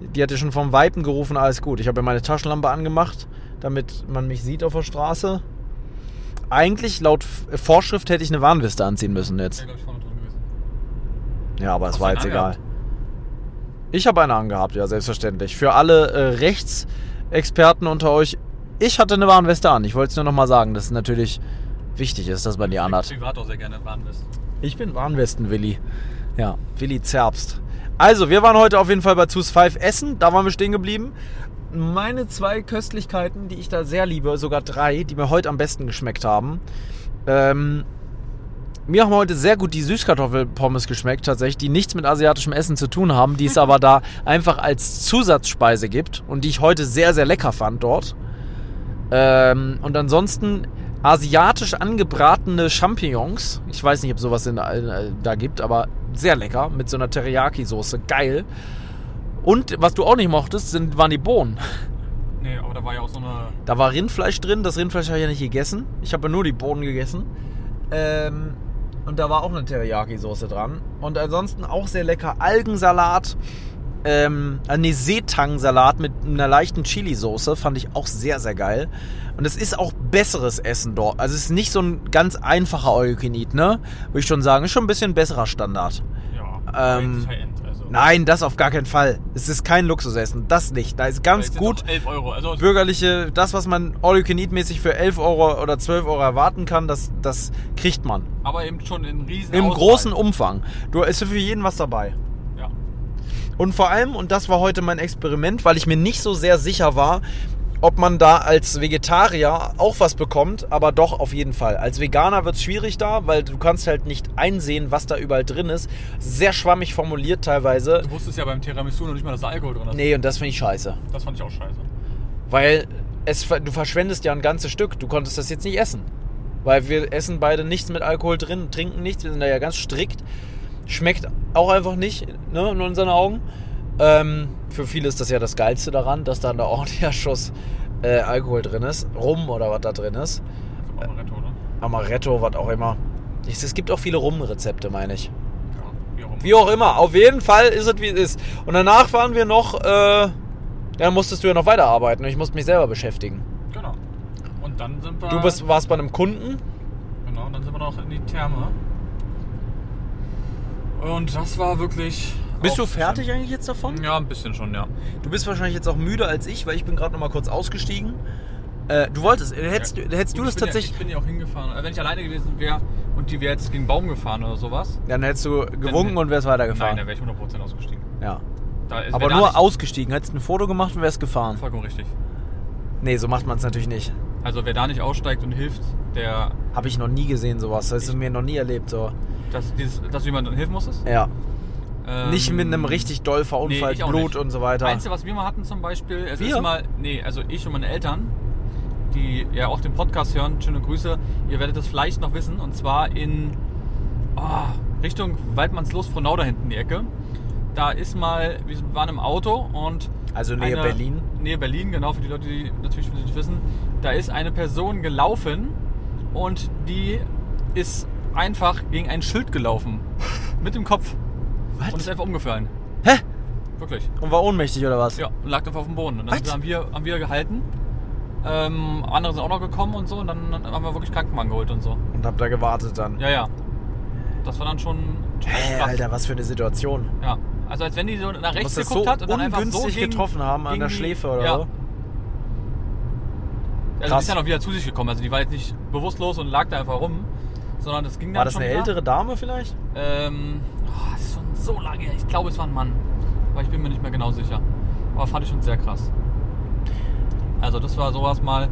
A: Die hatte schon vom Weipen gerufen, alles gut. Ich habe ja meine Taschenlampe angemacht, damit man mich sieht auf der Straße. Eigentlich, laut Vorschrift, hätte ich eine Warnweste anziehen müssen jetzt.
B: ich.
A: Ja, aber es war jetzt egal. Ich habe eine angehabt, ja, selbstverständlich. Für alle äh, Rechtsexperten unter euch, ich hatte eine Warnweste an. Ich wollte es nur nochmal sagen, dass es natürlich wichtig ist, dass man die anhat.
B: Privat auch sehr gerne Warnwest.
A: Ich bin Warnwesten-Willi. Ja, Willi Zerbst. Also, wir waren heute auf jeden Fall bei Zus 5 Essen. Da waren wir stehen geblieben. Meine zwei Köstlichkeiten, die ich da sehr liebe, sogar drei, die mir heute am besten geschmeckt haben. Ähm, mir haben heute sehr gut die Süßkartoffelpommes geschmeckt, tatsächlich, die nichts mit asiatischem Essen zu tun haben, die es *laughs* aber da einfach als Zusatzspeise gibt und die ich heute sehr, sehr lecker fand dort. Ähm, und ansonsten asiatisch angebratene Champignons. Ich weiß nicht, ob sowas in, äh, da gibt, aber sehr lecker mit so einer Teriyaki-Soße. Geil. Und was du auch nicht mochtest, sind, waren die Bohnen. *laughs*
B: Nee, aber da war ja auch so eine.
A: Da war Rindfleisch drin. Das Rindfleisch habe ich ja nicht gegessen. Ich habe ja nur die Bohnen gegessen. Ähm, und da war auch eine Teriyaki-Soße dran. Und ansonsten auch sehr lecker Algensalat. Ähm, äh, nee, Seetang-Salat mit einer leichten Chili-Soße fand ich auch sehr, sehr geil. Und es ist auch besseres Essen dort. Also es ist nicht so ein ganz einfacher All-You-Can-Eat, ne? Würde ich schon sagen. Ist schon ein bisschen besserer Standard.
B: Ja,
A: Ähm. Nein, das auf gar keinen Fall. Es ist kein Luxusessen. Das nicht. Da ist ganz gut
B: auch 11 Euro. Also
A: bürgerliche, das, was man All-You-Can-Eat-mäßig für 11 Euro oder 12 Euro erwarten kann, das, das kriegt man.
B: aber eben schon in riesen
A: Im
B: Auswahl.
A: großen Umfang. Du ist für jeden was dabei.
B: Ja.
A: Und vor allem, und das war heute mein Experiment, weil ich mir nicht so sehr sicher war, ob man da als Vegetarier auch was bekommt, aber doch auf jeden Fall. Als Veganer wird es schwierig da, weil du kannst halt nicht einsehen, was da überall drin ist. Sehr schwammig formuliert teilweise.
B: Du wusstest ja beim Tiramisu noch nicht mal, dass da Alkohol drin ist.
A: Nee, und das finde ich scheiße.
B: Das fand ich auch scheiße.
A: Weil es, du verschwendest ja ein ganzes Stück. Du konntest das jetzt nicht essen. Weil wir essen beide nichts mit Alkohol drin, trinken nichts. Wir sind da ja ganz strikt. Schmeckt auch einfach nicht, ne, in unseren Augen. Ähm, für viele ist das ja das Geilste daran, dass da ein ordentlicher *laughs* Schuss äh, Alkohol drin ist. Rum oder was da drin ist.
B: Zum Amaretto, ne?
A: Amaretto, was auch immer. Es gibt auch viele Rum-Rezepte, meine ich.
B: Ja, wie auch immer.
A: Wie auch immer, auf jeden Fall ist es wie es ist. Und danach waren wir noch, äh, ja, musstest du ja noch weiterarbeiten und ich musste mich selber beschäftigen.
B: Genau. Und dann sind wir.
A: Du bist, warst bei einem Kunden.
B: Genau, und dann sind wir noch in die Therme. Und das war wirklich.
A: Bist du fertig eigentlich jetzt davon?
B: Ja, ein bisschen schon, ja.
A: Du bist wahrscheinlich jetzt auch müde als ich, weil ich bin gerade noch mal kurz ausgestiegen. Äh, du wolltest, hättest, du- hättest du das tatsächlich,
B: Ja, ich bin ja auch hingefahren. Also wenn ich alleine gewesen wäre und die wäre jetzt gegen einen Baum gefahren oder sowas.
A: dann hättest du gewunken
B: Dann-
A: und wärst
B: Nein,
A: weitergefahren.
B: da wäre ich 100% ausgestiegen.
A: ja.
B: Da
A: Aber nur ausgestiegen, hättest ein Foto gemacht und wärst gefahren.
B: Vollkommen richtig.
A: Nee, so macht man es natürlich nicht.
B: Also wer da nicht aussteigt und hilft, der.
A: Habe ich noch nie gesehen sowas. Das ist mir noch nie erlebt so.
B: Dass, dieses, dass du jemandem helfen musstest.
A: Ja.
B: Ähm,
A: nicht mit einem richtig doll verunfallt,
B: auch
A: Blut
B: nicht.
A: und so weiter.
B: Einzige, was wir mal hatten zum Beispiel, es
A: Wir?
B: ist mal, nee, also ich und meine Eltern, die ja auch den Podcast hören, schöne Grüße, ihr werdet das vielleicht noch wissen, und zwar in oh, Richtung Waldmannslust, Frohnau da hinten die Ecke. Da ist mal, wir waren im Auto und
A: Also Nähe
B: eine-
A: Berlin.
B: Nähe Berlin, genau, für die Leute, die natürlich nicht wissen. Da ist eine Person gelaufen und die ist einfach gegen ein Schild gelaufen. *laughs* Mit dem Kopf.
A: Was?
B: Und ist einfach umgefallen.
A: Hä?
B: Wirklich.
A: Und war ohnmächtig oder was?
B: Ja, und lag einfach auf dem Boden. Und dann
A: Was?
B: haben wir, haben wir gehalten. Ähm, andere sind auch noch gekommen und so. Und dann haben wir wirklich Krankenwagen geholt und so.
A: Und hab da gewartet dann.
B: Ja, ja. Das war dann schon, schon
A: Hä,
B: krass.
A: Alter, was für eine Situation.
B: Ja. Also als wenn die so nach rechts
A: Muss das
B: geguckt
A: so
B: hat und dann einfach so
A: ungünstig
B: gegen,
A: getroffen haben an
B: gegen
A: der
B: die-
A: Schläfe oder
B: ja.
A: so.
B: Also die
A: Krass.
B: ist ja noch wieder zu sich gekommen. Also die war jetzt nicht bewusstlos und lag da einfach rum. Sondern das ging dann
A: War das
B: schon
A: eine
B: wieder.
A: ältere Dame vielleicht?
B: Ähm, oh, das so lange her. Ich glaube, es war ein Mann. Aber ich bin mir nicht mehr genau sicher. Aber fand ich schon sehr krass. Also das war sowas mal.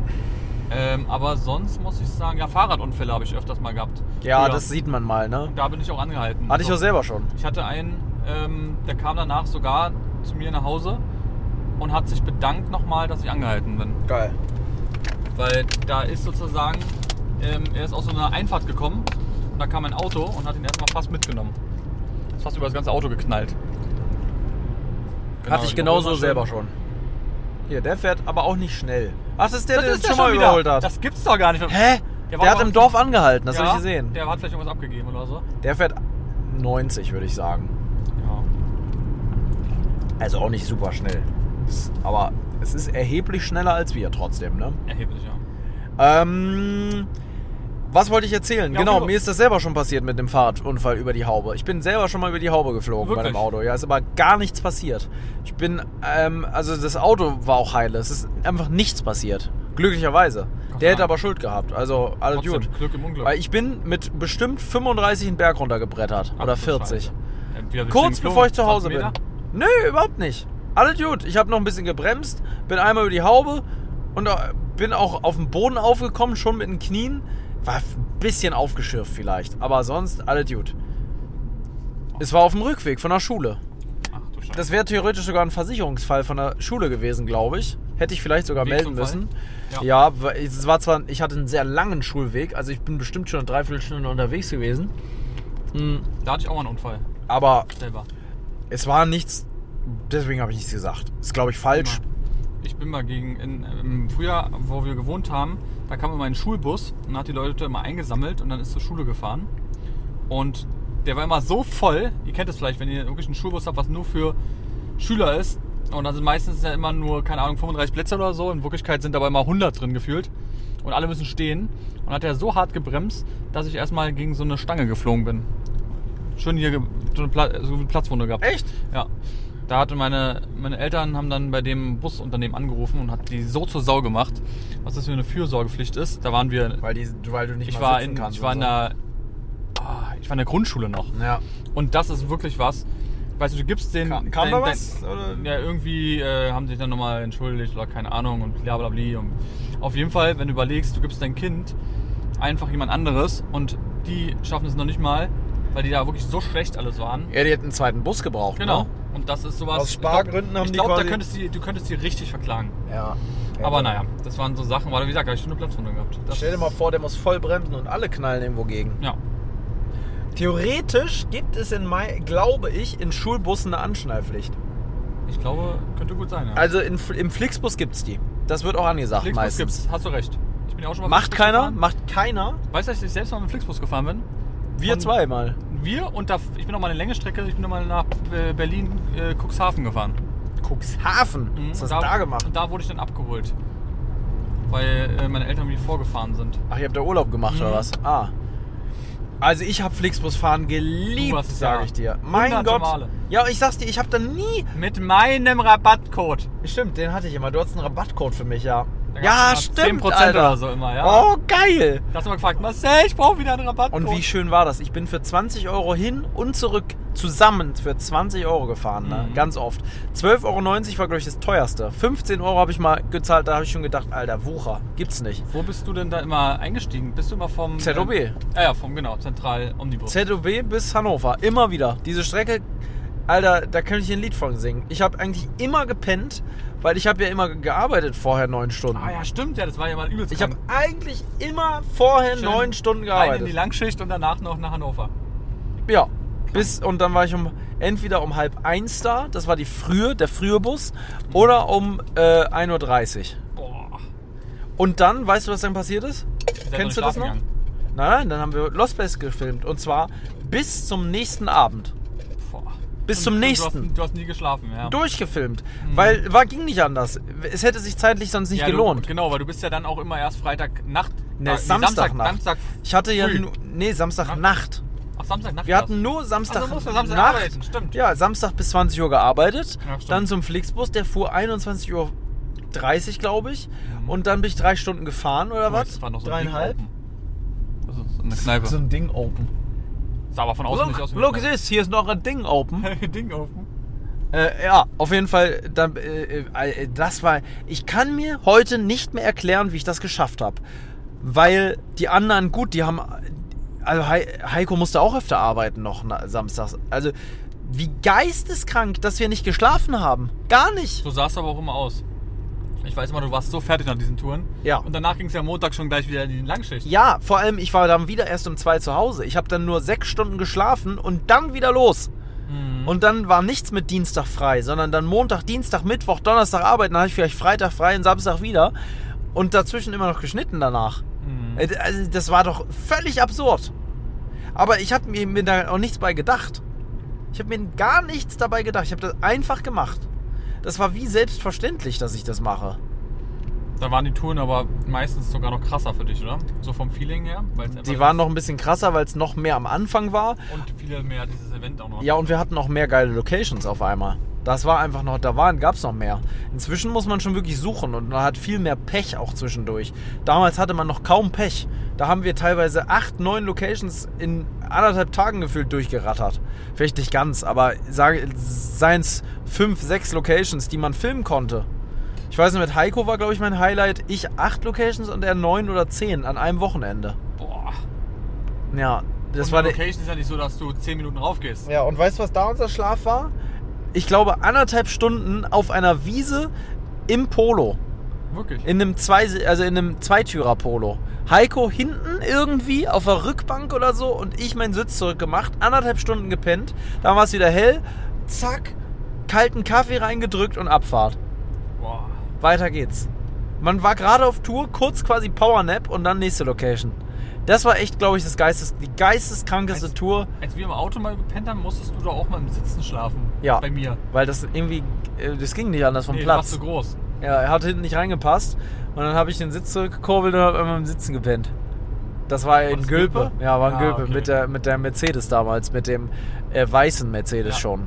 B: Ähm, aber sonst muss ich sagen, ja, Fahrradunfälle habe ich öfters mal gehabt.
A: Ja,
B: Früher.
A: das sieht man mal, ne?
B: Da bin ich auch angehalten.
A: Hatte ich
B: So.
A: auch selber schon.
B: Ich hatte einen, ähm, der kam danach sogar zu mir nach Hause und hat sich bedankt nochmal, dass ich angehalten bin.
A: Geil.
B: Weil da ist sozusagen, ähm, er ist aus so einer Einfahrt gekommen und da kam ein Auto und hat ihn erstmal fast mitgenommen. Ist fast über das ganze Auto geknallt. Genau,
A: Hatte ich genauso selber schon. Hier, der fährt aber auch nicht schnell. Ach, das ist der,
B: Das
A: der
B: ist der
A: schon mal
B: wieder.
A: überholt hat.
B: Das gibt's doch gar nicht.
A: Hä?
B: Der
A: Der, hat im Dorf angehalten, das
B: ja,
A: habe ich gesehen.
B: Der hat vielleicht irgendwas abgegeben oder so.
A: Der fährt 90, würde ich sagen.
B: Ja.
A: Also auch nicht super schnell. Aber es ist erheblich schneller als wir trotzdem, ne?
B: Erheblich, ja.
A: Ähm, was wollte ich erzählen?
B: Ja,
A: genau, mir ist das selber schon passiert mit dem Fahrradunfall über die Haube. Ich bin selber schon mal über die Haube geflogen bei
B: Wirklich?
A: dem Auto. Ja, ist aber gar nichts passiert. Ich bin, ähm, also das Auto war auch heile. Es ist einfach nichts passiert. Glücklicherweise.
B: Gott
A: Der hätte aber Schuld gehabt. Also alles gut.
B: Glück im Unglück.
A: Weil ich bin mit bestimmt 35 einen Berg runtergebrettert.
B: Ach,
A: oder
B: du
A: 40.
B: Scheiße. Ja, wie bist du
A: Kurz bevor ich zu Hause
B: 20
A: bin. Nö, überhaupt nicht. Alles gut. Ich habe noch ein bisschen gebremst, bin einmal über die Haube und äh, bin auch auf den Boden aufgekommen, schon mit den Knien. War ein bisschen aufgeschürft vielleicht, aber sonst alles gut. Es war auf dem Rückweg von der Schule.
B: Ach du Scheiße.
A: Das wäre theoretisch sogar ein Versicherungsfall von der Schule gewesen, glaube ich. Hätte ich vielleicht sogar
B: Weg
A: melden müssen.
B: Ja.
A: Ja, es war zwar, ich hatte einen sehr langen Schulweg, also ich bin bestimmt schon eine Dreiviertelstunde unterwegs gewesen. Hm,
B: Da hatte ich auch mal einen Unfall.
A: Aber
B: Selber.
A: es war nichts, deswegen habe ich nichts gesagt. Ist, glaube ich, falsch.
B: Ich bin mal gegen, in, im Frühjahr, wo wir gewohnt haben, da kam immer ein Schulbus und hat die Leute immer eingesammelt und dann ist zur Schule gefahren. Und der war immer so voll, ihr kennt es vielleicht, wenn ihr wirklich einen Schulbus habt, was nur für Schüler ist. Und dann sind meistens ja immer nur, keine Ahnung, 35 Plätze oder so. In Wirklichkeit sind aber immer 100 drin gefühlt. Und alle müssen stehen. Und hat er so hart gebremst, dass ich erstmal gegen so eine Stange geflogen bin. Schön hier so eine, Pla so eine Platzwunde gehabt.
A: Echt?
B: Ja. Da hatte meine, meine Eltern haben dann bei dem Busunternehmen angerufen und hat die so zur Sau gemacht, was das für eine Fürsorgepflicht ist. Da waren wir,
A: Weil, die, weil du nicht
B: ich war
A: sitzen
B: in,
A: kannst
B: ich war in der, ah, ich war in der Grundschule noch.
A: Ja.
B: Und das ist wirklich was. Weißt du, du gibst den.
A: Kam- kam
B: dein,
A: da was, oder?
B: Ja, irgendwie äh, haben sich dann nochmal entschuldigt oder keine Ahnung und blablabli. Und auf jeden Fall, wenn du überlegst, du gibst dein Kind einfach jemand anderes und die schaffen es noch nicht mal, weil die da wirklich so schlecht alles waren.
A: Ja, die hätten einen zweiten Bus gebraucht.
B: Genau.
A: Ne?
B: Und das ist sowas.
A: Aus Spargründen
B: ich glaub,
A: haben
B: ich
A: die
B: glaube, da
A: quasi-
B: könntest du, du könntest die richtig verklagen.
A: Ja.
B: Aber naja, das waren so Sachen, weil wie gesagt, habe ich schon eine Platzwunde gehabt. Das,
A: Stell dir mal vor, der muss voll bremsen und alle knallen irgendwo gegen.
B: Ja.
A: Theoretisch gibt es in Mai, glaube ich, in Schulbussen eine Anschnallpflicht.
B: Ich glaube, könnte gut sein. Ja.
A: Also in, im Flixbus gibt es die. Das wird auch angesagt
B: Flixbus
A: meistens.
B: gibt's, hast du recht. Ich bin ja auch schon mal
A: Macht keiner?
B: gefahren.
A: Macht keiner?
B: Weißt du, dass ich selbst mal mit dem Flixbus gefahren bin?
A: Wir zweimal.
B: Wir und da, ich bin noch mal eine Längestrecke, ich bin noch mal nach äh, Berlin, äh, Cuxhaven gefahren.
A: Cuxhaven.
B: Mhm.
A: Was hast du da gemacht?
B: Und da wurde ich dann abgeholt. Weil äh, meine Eltern wie vorgefahren sind.
A: Ach, ihr habt da Urlaub gemacht oder
B: Mhm.
A: was? Ah. Also ich habe Flixbusfahren
B: Du
A: geliebt, sage
B: ja
A: ich dir. Mein Gott.
B: Male.
A: Ja, ich sag's dir, ich habe da nie...
B: Mit meinem Rabattcode.
A: Stimmt, den hatte ich immer. Du hast einen Rabattcode für mich, ja. Ja, stimmt,
B: 10%
A: Alter.
B: oder so immer, ja.
A: Oh, geil.
B: Da hast du mal gefragt, Marcel, ich brauche wieder einen Rabattcode.
A: Und wie schön war das? Ich bin für 20 Euro hin und zurück zusammen für 20 Euro gefahren, ne?
B: Mhm.
A: ganz oft. 12,90 Euro war, glaube ich, das teuerste. 15 Euro habe ich mal gezahlt, da habe ich schon gedacht, Alter, Wucher, gibt's nicht.
B: Wo bist du denn da immer eingestiegen? Bist du immer vom...
A: ZOB.
B: Äh, ah ja, vom, genau, Zentral Omnibus.
A: ZOB bis Hannover, immer wieder. Diese Strecke, Alter, da könnte ich ein Lied von singen. Ich habe eigentlich immer gepennt, weil ich habe ja immer gearbeitet vorher neun Stunden.
B: ah ja, stimmt, ja, das war ja mal übelst
A: Ich habe eigentlich immer vorher
B: Schön
A: neun Stunden
B: Rein
A: gearbeitet.
B: in die Langschicht und danach noch nach Hannover.
A: Ja. Bis, und dann war ich um entweder um halb eins da, das war die frühe, der frühe Bus, oder um äh, 1.30 Uhr.
B: Boah.
A: Und dann, weißt du, was dann passiert ist? Kennst du das noch?
B: schlafen
A: Nein, nein, dann haben wir Lost Best gefilmt. Und zwar bis zum nächsten Abend. Bis
B: Und
A: zum nächsten.
B: Du hast, du hast nie geschlafen, ja.
A: Durchgefilmt. Weil, war, ging nicht anders. Es hätte sich zeitlich sonst nicht
B: ja,
A: gelohnt.
B: Du, genau, weil du bist ja dann auch immer erst Freitag Nacht.
A: Ne,
B: äh,
A: Samstagnacht.
B: Samstag,
A: Ich hatte ja
B: früh.
A: nur, nee, Samstagnacht.
B: Ach, Samstagnacht.
A: Wir hatten nur Samstag,
B: Also musst du Samstag
A: Nacht.
B: arbeiten, stimmt.
A: Ja, Samstag bis 20 Uhr gearbeitet.
B: Ja,
A: dann zum Flixbus, der fuhr 21 Uhr 30, glaube ich. Und dann bin ich drei Stunden gefahren oder
B: Oh,
A: was?
B: das war noch so ein
A: Dreieinhalb.
B: Ding open. Das ist eine Kneipe.
A: So ein Ding open.
B: Sah aber von außen nicht
A: Look,
B: aus wie
A: look this, hier ist noch ein Ding open. *laughs*
B: Ding open.
A: äh, ja, auf jeden Fall, dann, äh, äh, das war, ich kann mir heute nicht mehr erklären, wie ich das geschafft habe. Weil die anderen, gut, die haben, also Hei- Heiko musste auch öfter arbeiten noch samstags. Also, wie geisteskrank, dass wir nicht geschlafen haben. Gar nicht.
B: So sah es aber auch immer aus. Ich weiß immer, du warst so fertig nach diesen Touren.
A: Ja.
B: Und danach ging es ja Montag schon gleich wieder in die Langschicht.
A: Ja, vor allem, ich war dann wieder erst um zwei zu Hause. Ich habe dann nur sechs Stunden geschlafen und dann wieder los.
B: Mhm.
A: Und dann war nichts mit Dienstag frei, sondern dann Montag, Dienstag, Mittwoch, Donnerstag arbeiten, dann hatte ich vielleicht Freitag frei und Samstag wieder. Und dazwischen immer noch geschnitten danach.
B: Mhm.
A: Äh, Also das war doch völlig absurd. Aber ich habe mir, mir da auch nichts bei gedacht. Ich habe mir gar nichts dabei gedacht. Ich habe das einfach gemacht. Das war wie selbstverständlich, dass ich das mache.
B: Da waren die Touren aber meistens sogar noch krasser für dich, oder? So vom Feeling her?
A: Die waren noch ein bisschen krasser, weil es noch mehr am Anfang war.
B: Und viel mehr dieses Event auch noch.
A: Ja, und wir hatten auch mehr geile Locations auf einmal. Das war einfach noch, da waren, gab es noch mehr. Inzwischen muss man schon wirklich suchen und man hat viel mehr Pech auch zwischendurch. Damals hatte man noch kaum Pech. Da haben wir teilweise acht, neun Locations in anderthalb Tagen gefühlt durchgerattert. Vielleicht nicht ganz, aber seien es fünf, sechs Locations, die man filmen konnte. Ich weiß nicht, mit Heiko war, glaube ich, mein Highlight. Ich acht Locations und er neun oder zehn an einem Wochenende.
B: Boah.
A: Ja, das
B: und
A: war
B: die
A: der,
B: Location ist ja nicht so, dass du 10 Minuten raufgehst.
A: Ja, und weißt du, was da unser Schlaf war? Ich glaube, anderthalb Stunden auf einer Wiese im Polo.
B: Wirklich.
A: In einem, zwei, also in einem Zweitürer-Polo. Heiko hinten irgendwie auf der Rückbank oder so und ich meinen Sitz zurückgemacht, anderthalb Stunden gepennt. Dann war es wieder hell, zack, kalten Kaffee reingedrückt und Abfahrt.
B: Boah.
A: Weiter geht's. Man war gerade auf Tour, kurz quasi Powernap und dann nächste Location. Das war echt, glaube ich, das Geistes, die geisteskrankeste
B: Als-
A: Tour,
B: Als wir im Auto mal gepennt haben, musstest du doch auch mal im Sitzen schlafen.
A: Ja.
B: Bei mir.
A: weil das irgendwie, äh, das ging nicht anders vom
B: Nee, du warst
A: Platz.
B: zu groß.
A: Ja, er hat hinten nicht reingepasst. Und dann habe ich den Sitz zurückgekurbelt und habe einmal im Sitzen gepennt. Das war in
B: das
A: Gülpe.
B: Gülpe?
A: Ja, war in
B: Ah,
A: Gülpe.
B: okay.
A: Mit, der, mit der Mercedes damals, mit dem äh, weißen Mercedes
B: Ja.
A: schon.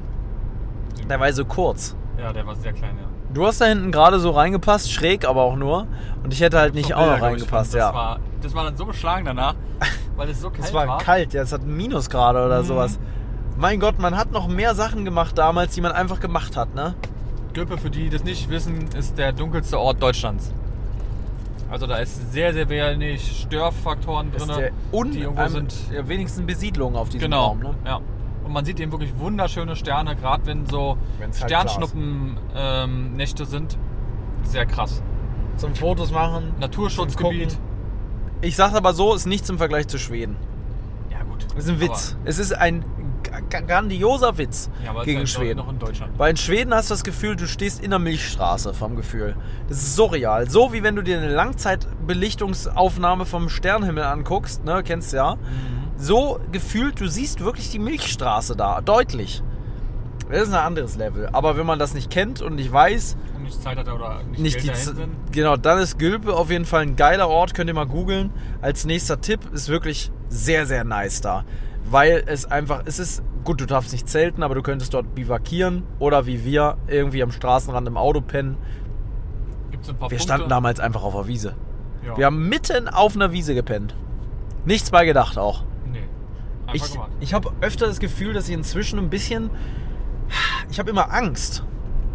A: Der war so kurz.
B: Ja, der war sehr klein, ja.
A: Du hast da hinten gerade so reingepasst, schräg aber auch nur. Und ich hätte halt nicht auch noch reingepasst,
B: durchfand.
A: ja.
B: Das war, das war dann so beschlagen danach, weil es so *laughs* kalt
A: Es war kalt, ja, es hat Minusgrade oder
B: Mhm.
A: sowas. Mein Gott, man hat noch mehr Sachen gemacht damals, die man einfach gemacht hat, ne?
B: Gülpe, für die die das nicht wissen, ist der dunkelste Ort Deutschlands. Also da ist sehr, sehr wenig Störfaktoren
A: Das
B: drin,
A: ist der un
B: die irgendwo sind.
A: ja, wenigsten Besiedlungen auf diesem
B: Genau,
A: Raum, ne?
B: ja. Und man sieht eben wirklich wunderschöne Sterne, gerade wenn so
A: Wenn's halt.
B: Sternschnuppen-Nächte sind. Sehr krass.
A: Zum Fotos machen.
B: Naturschutzgebiet.
A: Ich sag's aber so, ist nichts im Vergleich zu Schweden.
B: Ja gut.
A: Das ist ein Witz. Es ist ein grandioser Witz
B: Aber, ja, aber
A: gegen
B: ja
A: Schweden.
B: noch in Deutschland.
A: Weil in Schweden hast du das Gefühl, du stehst in der Milchstraße vom Gefühl. Das ist surreal. So wie wenn du dir eine Langzeitbelichtungsaufnahme vom Sternhimmel anguckst, ne, kennst du ja.
B: Mhm.
A: So gefühlt, du siehst wirklich die Milchstraße da, deutlich. Das ist ein anderes Level. Aber wenn man das nicht kennt und nicht weiß,
B: Und nicht Zeit hat oder nicht,
A: nicht die Z- genau, dann ist Gülpe auf jeden Fall ein geiler Ort, könnt ihr mal googeln. Als nächster Tipp ist wirklich sehr sehr nice da, weil es einfach es ist gut, du darfst nicht zelten, aber du könntest dort bivakieren oder wie wir irgendwie am Straßenrand im Auto pennen.
B: Gibt's ein paar
A: Wir
B: Punkte.
A: standen damals einfach auf der Wiese.
B: Ja.
A: Wir haben mitten auf einer Wiese gepennt. Nichts bei gedacht auch.
B: Einfach
A: Ich, ich habe öfter das Gefühl, dass ich inzwischen ein bisschen. Ich habe immer Angst.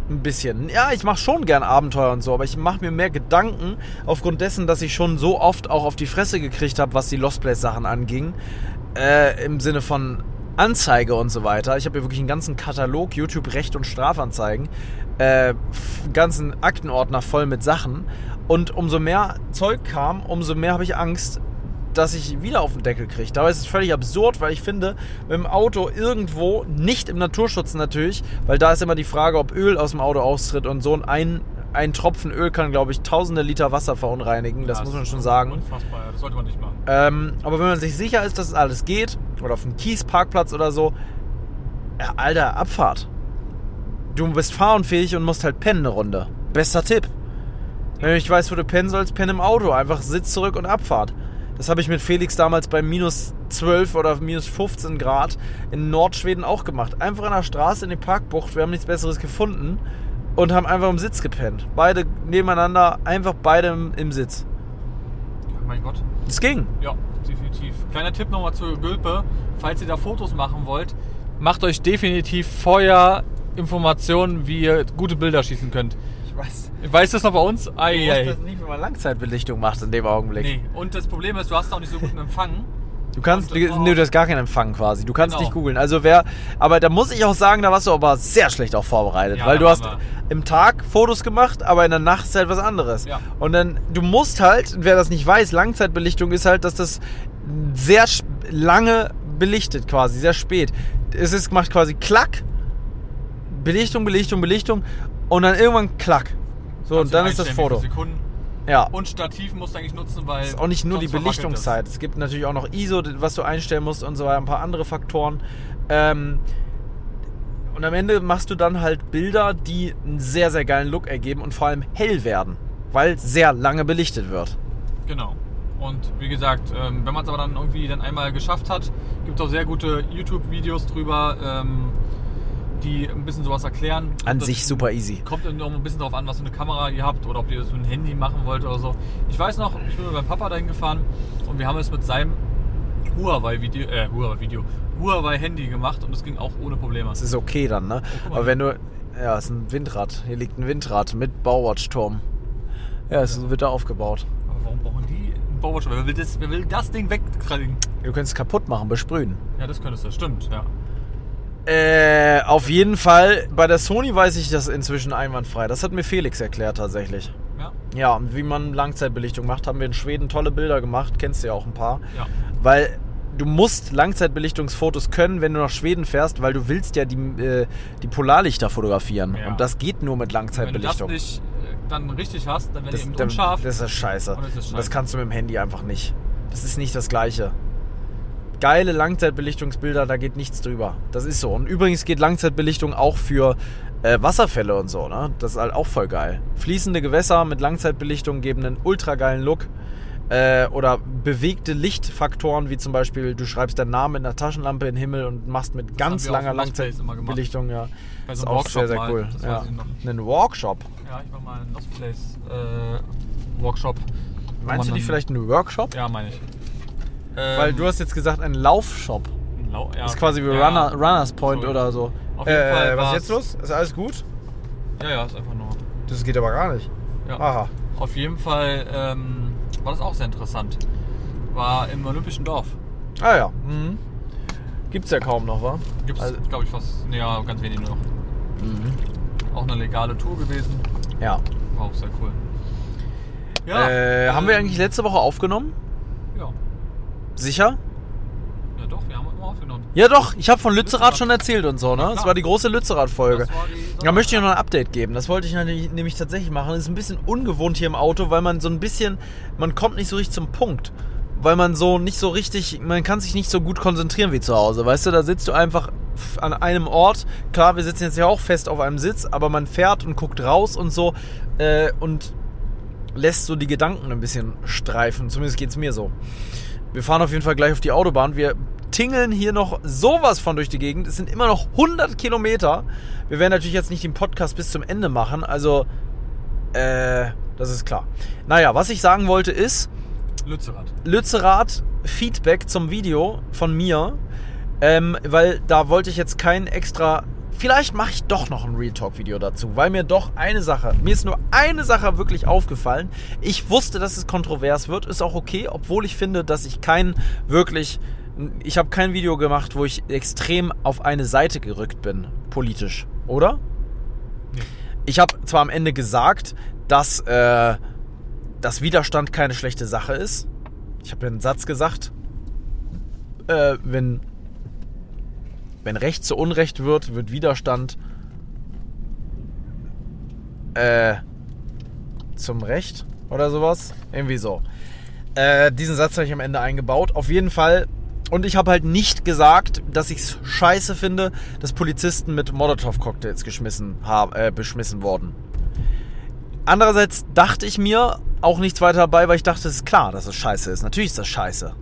A: Ein bisschen. Ja, ich mache schon gern Abenteuer und so, aber ich mache mir mehr Gedanken aufgrund dessen, dass ich schon so oft auch auf die Fresse gekriegt habe, was die Lost Place Sachen anging. Äh, Im Sinne von Anzeige und so weiter. Ich habe hier wirklich einen ganzen Katalog, YouTube Recht und Strafanzeigen. Äh, ganzen Aktenordner voll mit Sachen. Und umso mehr Zeug kam, umso mehr habe ich Angst, dass ich wieder auf den Deckel kriege. Dabei ist es völlig absurd, weil ich finde, mit dem Auto irgendwo, nicht im Naturschutz natürlich, weil da ist immer die Frage, ob Öl aus dem Auto austritt und so ein, ein Tropfen Öl kann, glaube ich, tausende Liter Wasser verunreinigen. Das
B: Ja,
A: muss man schon sagen.
B: Unfassbar, ja. das sollte man nicht machen.
A: Ähm, aber wenn man sich sicher ist, dass es alles geht, oder auf einem Kiesparkplatz oder so, ja, Alter, Abfahrt. Du bist fahrunfähig und musst halt pennen eine Runde. Bester Tipp. Wenn du nicht weißt, wo du pennen sollst, penn im Auto. Einfach Sitz zurück und Abfahrt. Das habe ich mit Felix damals bei minus 12 oder minus 15 Grad in Nordschweden auch gemacht. Einfach an der Straße in die Parkbucht. Wir haben nichts Besseres gefunden und haben einfach im Sitz gepennt. Beide nebeneinander, einfach beide im, im Sitz.
B: Oh mein Gott.
A: Es ging.
B: Ja, definitiv. Kleiner Tipp nochmal zu Gülpe. Falls ihr da Fotos machen wollt, macht euch definitiv vorher Informationen, wie ihr gute Bilder schießen könnt.
A: Ich weiß.
B: Weißt du das noch bei uns? Ei,
A: Du
B: ei.
A: das nicht, wenn man Langzeitbelichtung macht in dem Augenblick.
B: Nee. Und das Problem ist, du hast auch nicht so guten Empfang.
A: Du kannst,
B: Und,
A: du,
B: oh.
A: nee, du hast gar keinen Empfang quasi. Du kannst
B: Genau.
A: nicht googeln. Also wer, aber da muss ich auch sagen, da warst du aber sehr schlecht auch vorbereitet,
B: Ja,
A: weil du hast im Tag Fotos gemacht, aber in der Nacht ist halt was anderes.
B: Ja.
A: Und dann, du musst halt, wer das nicht weiß, Langzeitbelichtung ist halt, dass das sehr lange belichtet quasi, sehr spät. Es ist macht quasi Klack, Belichtung, Belichtung, Belichtung und dann irgendwann Klack. So, und
B: Kannst
A: dann ist das Foto. Ja.
B: Und Stativ musst du eigentlich nutzen, weil.
A: Das ist auch nicht nur die Belichtungszeit. Es gibt natürlich auch noch ISO, was du einstellen musst und so weiter, ein paar andere Faktoren. Ähm, und am Ende machst du dann halt Bilder, die einen sehr, sehr geilen Look ergeben und vor allem hell werden, weil sehr lange belichtet wird.
B: Genau. Und wie gesagt, ähm, wenn man es aber dann irgendwie dann einmal geschafft hat, gibt es auch sehr gute YouTube-Videos drüber, ähm, die ein bisschen sowas erklären.
A: An
B: Das
A: sich super easy.
B: Kommt dann noch ein bisschen darauf an, was für eine Kamera ihr habt oder ob ihr das mit dem Handy machen wollt oder so. Ich weiß noch, ich bin mit meinem Papa dahin gefahren und wir haben es mit seinem Huawei-Video, äh, Huawei-Video, Huawei-Handy gemacht und es ging auch ohne Probleme.
A: Das ist okay dann, ne?
B: mal.
A: Aber wenn du. Ja, es ist ein Windrad. Hier liegt ein Windrad mit Bauwatchturm. Ja, es wird da aufgebaut.
B: Aber warum brauchen die einen Bauwatch? Wer will das, wer will das Ding wegkriegen?
A: Du könntest es kaputt machen, besprühen.
B: Ja, das könntest du, stimmt, ja.
A: Äh, auf jeden Fall, bei der Sony weiß ich das inzwischen einwandfrei. Das hat mir Felix erklärt tatsächlich.
B: Ja,
A: Ja, und wie man Langzeitbelichtung macht, haben wir in Schweden tolle Bilder gemacht. Kennst du ja auch ein paar.
B: ja.
A: Weil du musst Langzeitbelichtungsfotos können, wenn du nach Schweden fährst, weil du willst ja die, äh, die Polarlichter fotografieren.
B: Ja.
A: Und das geht nur mit
B: Wenn du das
A: Langzeitbelichtung.
B: nicht äh, dann richtig hast, dann werden
A: Das,
B: die eben unscharf.
A: das ist scheiße.
B: Es ist
A: Und das
B: scheiße.
A: kannst du mit dem Handy einfach nicht. Das ist nicht das Gleiche. Geile Langzeitbelichtungsbilder, da geht nichts drüber. Das ist so. Und übrigens geht Langzeitbelichtung auch für äh, Wasserfälle und so. Ne? Das ist halt auch voll geil. Fließende Gewässer mit Langzeitbelichtung geben einen ultra geilen Look. Äh, oder bewegte Lichtfaktoren, wie zum Beispiel, du schreibst deinen Namen in der Taschenlampe in den Himmel und machst mit ganz langer. Langzeitbelichtung, ja.
B: Bei
A: ist
B: so einem
A: auch sehr, sehr
B: mal.
A: cool.
B: Das
A: ja. Einen Workshop.
B: Ja, ich war mal in Lost Place äh, Workshop. wo
A: Meinst du nicht vielleicht einen Workshop?
B: Ja, meine ich.
A: Weil
B: Ähm,
A: du hast jetzt gesagt, einen Laufshop.
B: Lau- ja,
A: ist quasi wie
B: Ja,
A: Runner, Runners Point
B: sorry.
A: oder so.
B: Auf jeden Fall
A: was ist jetzt los? Ist alles gut?
B: Ja, ja, ist einfach nur.
A: Das geht aber gar nicht.
B: Ja.
A: Aha.
B: Auf jeden Fall ähm, war das auch sehr interessant. War im Olympischen Dorf.
A: Ah ja. Mhm. Gibt's ja kaum noch, wa?
B: Gibt es,
A: Also-
B: glaube ich, fast. Nee, ja, ganz wenig nur noch.
A: Mhm.
B: Auch eine legale Tour gewesen.
A: Ja.
B: War auch sehr cool.
A: äh, haben wir
B: ähm,
A: eigentlich letzte Woche aufgenommen?
B: Ja.
A: Sicher?
B: Ja, doch, wir haben immer aufgenommen.
A: Ja doch, ich habe von Lützerath schon erzählt und so, ne? Das
B: klar.
A: war die große Lützerath-Folge.
B: Das
A: Da möchte ich noch ein Update geben. Das wollte ich nämlich nämlich tatsächlich machen. Das ist ein bisschen ungewohnt hier im Auto, weil man so ein bisschen, man kommt nicht so richtig zum Punkt. Weil man so nicht so richtig, man kann sich nicht so gut konzentrieren wie zu Hause. Weißt du, da sitzt du einfach an einem Ort. Klar, wir sitzen jetzt ja auch fest auf einem Sitz, aber man fährt und guckt raus und so äh, und lässt so die Gedanken ein bisschen streifen. Zumindest geht's mir so. Wir fahren auf jeden Fall gleich auf die Autobahn. Wir tingeln hier noch sowas von durch die Gegend. Es sind immer noch 100 Kilometer. Wir werden natürlich jetzt nicht den Podcast bis zum Ende machen. Also, äh, das ist klar. Naja, was ich sagen wollte ist,
B: Lützerath.
A: Lützerath Feedback zum Video von mir, ähm, weil da wollte ich jetzt kein extra. Vielleicht mache ich doch noch ein Real Talk Video dazu, weil mir doch eine Sache, mir ist nur eine Sache wirklich aufgefallen. Ich wusste, dass es kontrovers wird, ist auch okay, obwohl ich finde, dass ich kein wirklich, ich habe kein Video gemacht, wo ich extrem auf eine Seite gerückt bin, politisch, oder?
B: Nee.
A: Ich habe zwar am Ende gesagt, dass äh, dass Widerstand keine schlechte Sache ist. Ich habe einen Satz gesagt, äh, wenn, wenn Recht zu Unrecht wird, wird Widerstand äh, zum Recht oder sowas. Irgendwie so. Äh, diesen Satz habe ich am Ende eingebaut. Auf jeden Fall. Und ich habe halt nicht gesagt, dass ich es scheiße finde, dass Polizisten mit Molotow-Cocktails geschmissen haben, äh, beschmissen wurden. Andererseits dachte ich mir auch nichts weiter dabei, weil ich dachte, es ist klar, dass es scheiße ist. Natürlich ist das scheiße.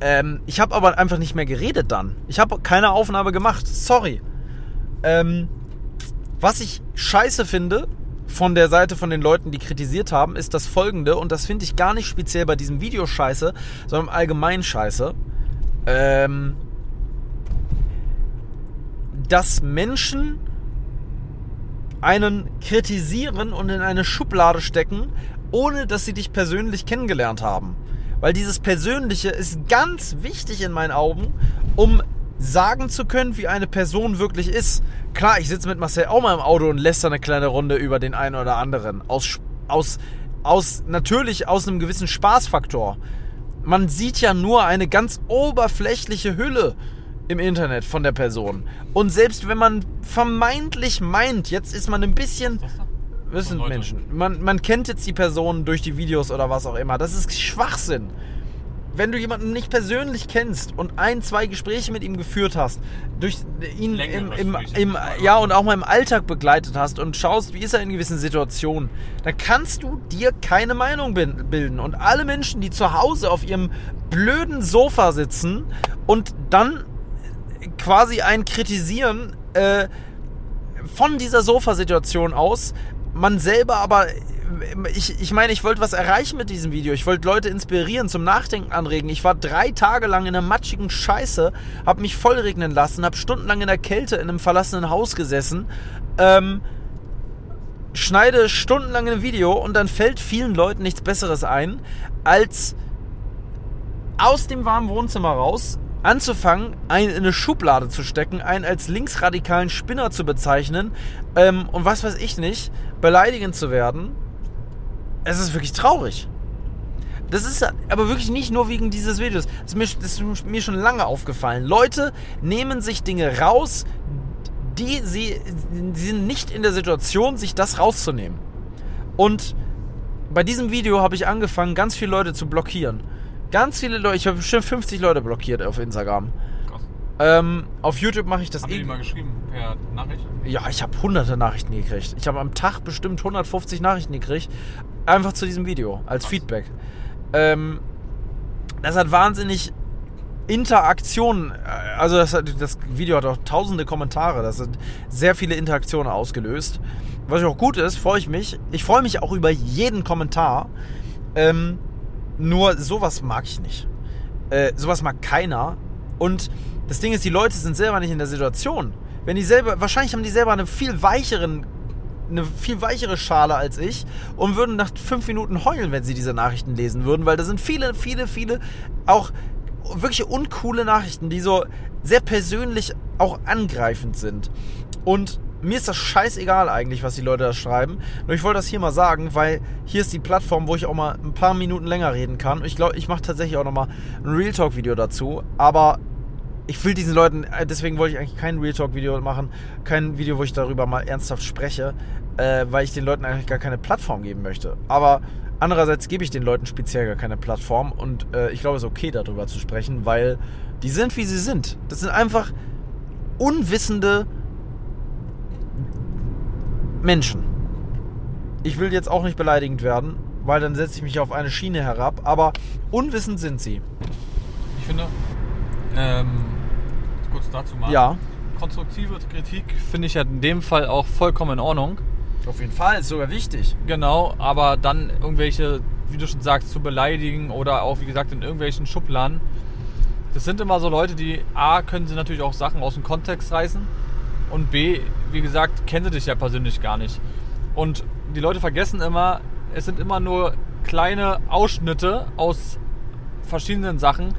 A: Ähm, ich habe aber einfach nicht mehr geredet dann. Ich habe keine Aufnahme gemacht. Sorry. Ähm, was ich scheiße finde von der Seite von den Leuten, die kritisiert haben, ist das folgende, und das finde ich gar nicht speziell bei diesem Video scheiße, sondern im Allgemeinen scheiße. Ähm, dass Menschen einen kritisieren und in eine Schublade stecken, ohne dass sie dich persönlich kennengelernt haben. Weil dieses Persönliche ist ganz wichtig in meinen Augen, um sagen zu können, wie eine Person wirklich ist. Klar, ich sitze mit Marcel auch mal im Auto und lässt eine kleine Runde über den einen oder anderen. Aus, aus, aus, natürlich aus einem gewissen Spaßfaktor. Man sieht ja nur eine ganz oberflächliche Hülle im Internet von der Person. Und selbst wenn man vermeintlich meint, jetzt ist man ein bisschen
B: das da?
A: das sind
B: Leute.
A: Menschen. Man, man kennt jetzt die Person durch die Videos oder was auch immer. Das ist Schwachsinn. Wenn du jemanden nicht persönlich kennst und ein, zwei Gespräche mit ihm geführt hast, durch ihn im,
B: Längere
A: im,
B: Gespräche.
A: im, ja und auch mal im Alltag begleitet hast und schaust, wie ist er in gewissen Situationen, dann kannst du dir keine Meinung bilden. Und alle Menschen, die zu Hause auf ihrem blöden Sofa sitzen und dann quasi einen kritisieren, äh, von dieser Sofasituation aus, man selber aber, ich, ich meine, ich wollte was erreichen mit diesem Video. Ich wollte Leute inspirieren, zum Nachdenken anregen. Ich war drei Tage lang in einer matschigen Scheiße, habe mich vollregnen lassen, habe stundenlang in der Kälte in einem verlassenen Haus gesessen, ähm, schneide stundenlang ein Video und dann fällt vielen Leuten nichts Besseres ein, als aus dem warmen Wohnzimmer raus anzufangen, einen in eine Schublade zu stecken, einen als linksradikalen Spinner zu bezeichnen ähm, und was weiß ich nicht, beleidigend zu werden. Es ist wirklich traurig. Das ist aber wirklich nicht nur wegen dieses Videos. Das ist, mir, das ist mir schon lange aufgefallen. Leute nehmen sich Dinge raus, die sie, sie sind nicht in der Situation, sich das rauszunehmen. Und bei diesem Video habe ich angefangen, ganz viele Leute zu blockieren. Ganz viele Leute, ich habe bestimmt 50 Leute blockiert auf Instagram. Krass. Ähm, auf YouTube mache ich das
B: Haben eh. die mal geschrieben per Nachricht?
A: Ja, ich habe hunderte Nachrichten gekriegt. Ich habe am Tag bestimmt 150 Nachrichten gekriegt. Einfach zu diesem Video, als Krass. Feedback. Ähm, das hat wahnsinnig Interaktionen, also das, das, Video hat auch tausende Kommentare, das hat sehr viele Interaktionen ausgelöst. Was auch gut ist, freue ich mich. Ich freue mich auch über jeden Kommentar. Ähm, nur sowas mag ich nicht. Äh, sowas mag keiner. Und das Ding ist, die Leute sind selber nicht in der Situation. Wenn die selber, wahrscheinlich haben die selber einen viel weicheren, eine viel weichere Schale als ich und würden nach fünf Minuten heulen, wenn sie diese Nachrichten lesen würden, weil da sind viele, viele, viele auch wirklich uncoole Nachrichten, die so sehr persönlich auch angreifend sind. Und mir ist das scheißegal eigentlich, was die Leute da schreiben. Nur ich wollte das hier mal sagen, weil hier ist die Plattform, wo ich auch mal ein paar Minuten länger reden kann. Ich glaube, ich mache tatsächlich auch nochmal ein Real Talk Video dazu. Aber ich will diesen Leuten, äh, deswegen wollte ich eigentlich kein Real Talk Video machen, kein Video, wo ich darüber mal ernsthaft spreche, äh, weil ich den Leuten eigentlich gar keine Plattform geben möchte. Aber andererseits gebe ich den Leuten speziell gar keine Plattform und äh, ich glaube, es ist okay, darüber zu sprechen, weil die sind, wie sie sind. Das sind einfach unwissende Menschen. Ich will jetzt auch nicht beleidigend werden, weil dann setze ich mich auf eine Schiene herab, aber unwissend sind sie.
B: Ich finde, ähm, kurz dazu mal.
A: Ja.
B: Konstruktive Kritik finde ich ja in dem Fall auch vollkommen in Ordnung.
A: Auf jeden Fall, ist sogar wichtig.
B: Genau, aber dann irgendwelche, wie du schon sagst, zu beleidigen oder auch, wie gesagt, in irgendwelchen Schubladen. Das sind immer so Leute, die A, können sie natürlich auch Sachen aus dem Kontext reißen und B, wie gesagt, kennen sie dich ja persönlich gar nicht. Und die Leute vergessen immer, es sind immer nur kleine Ausschnitte aus verschiedenen Sachen.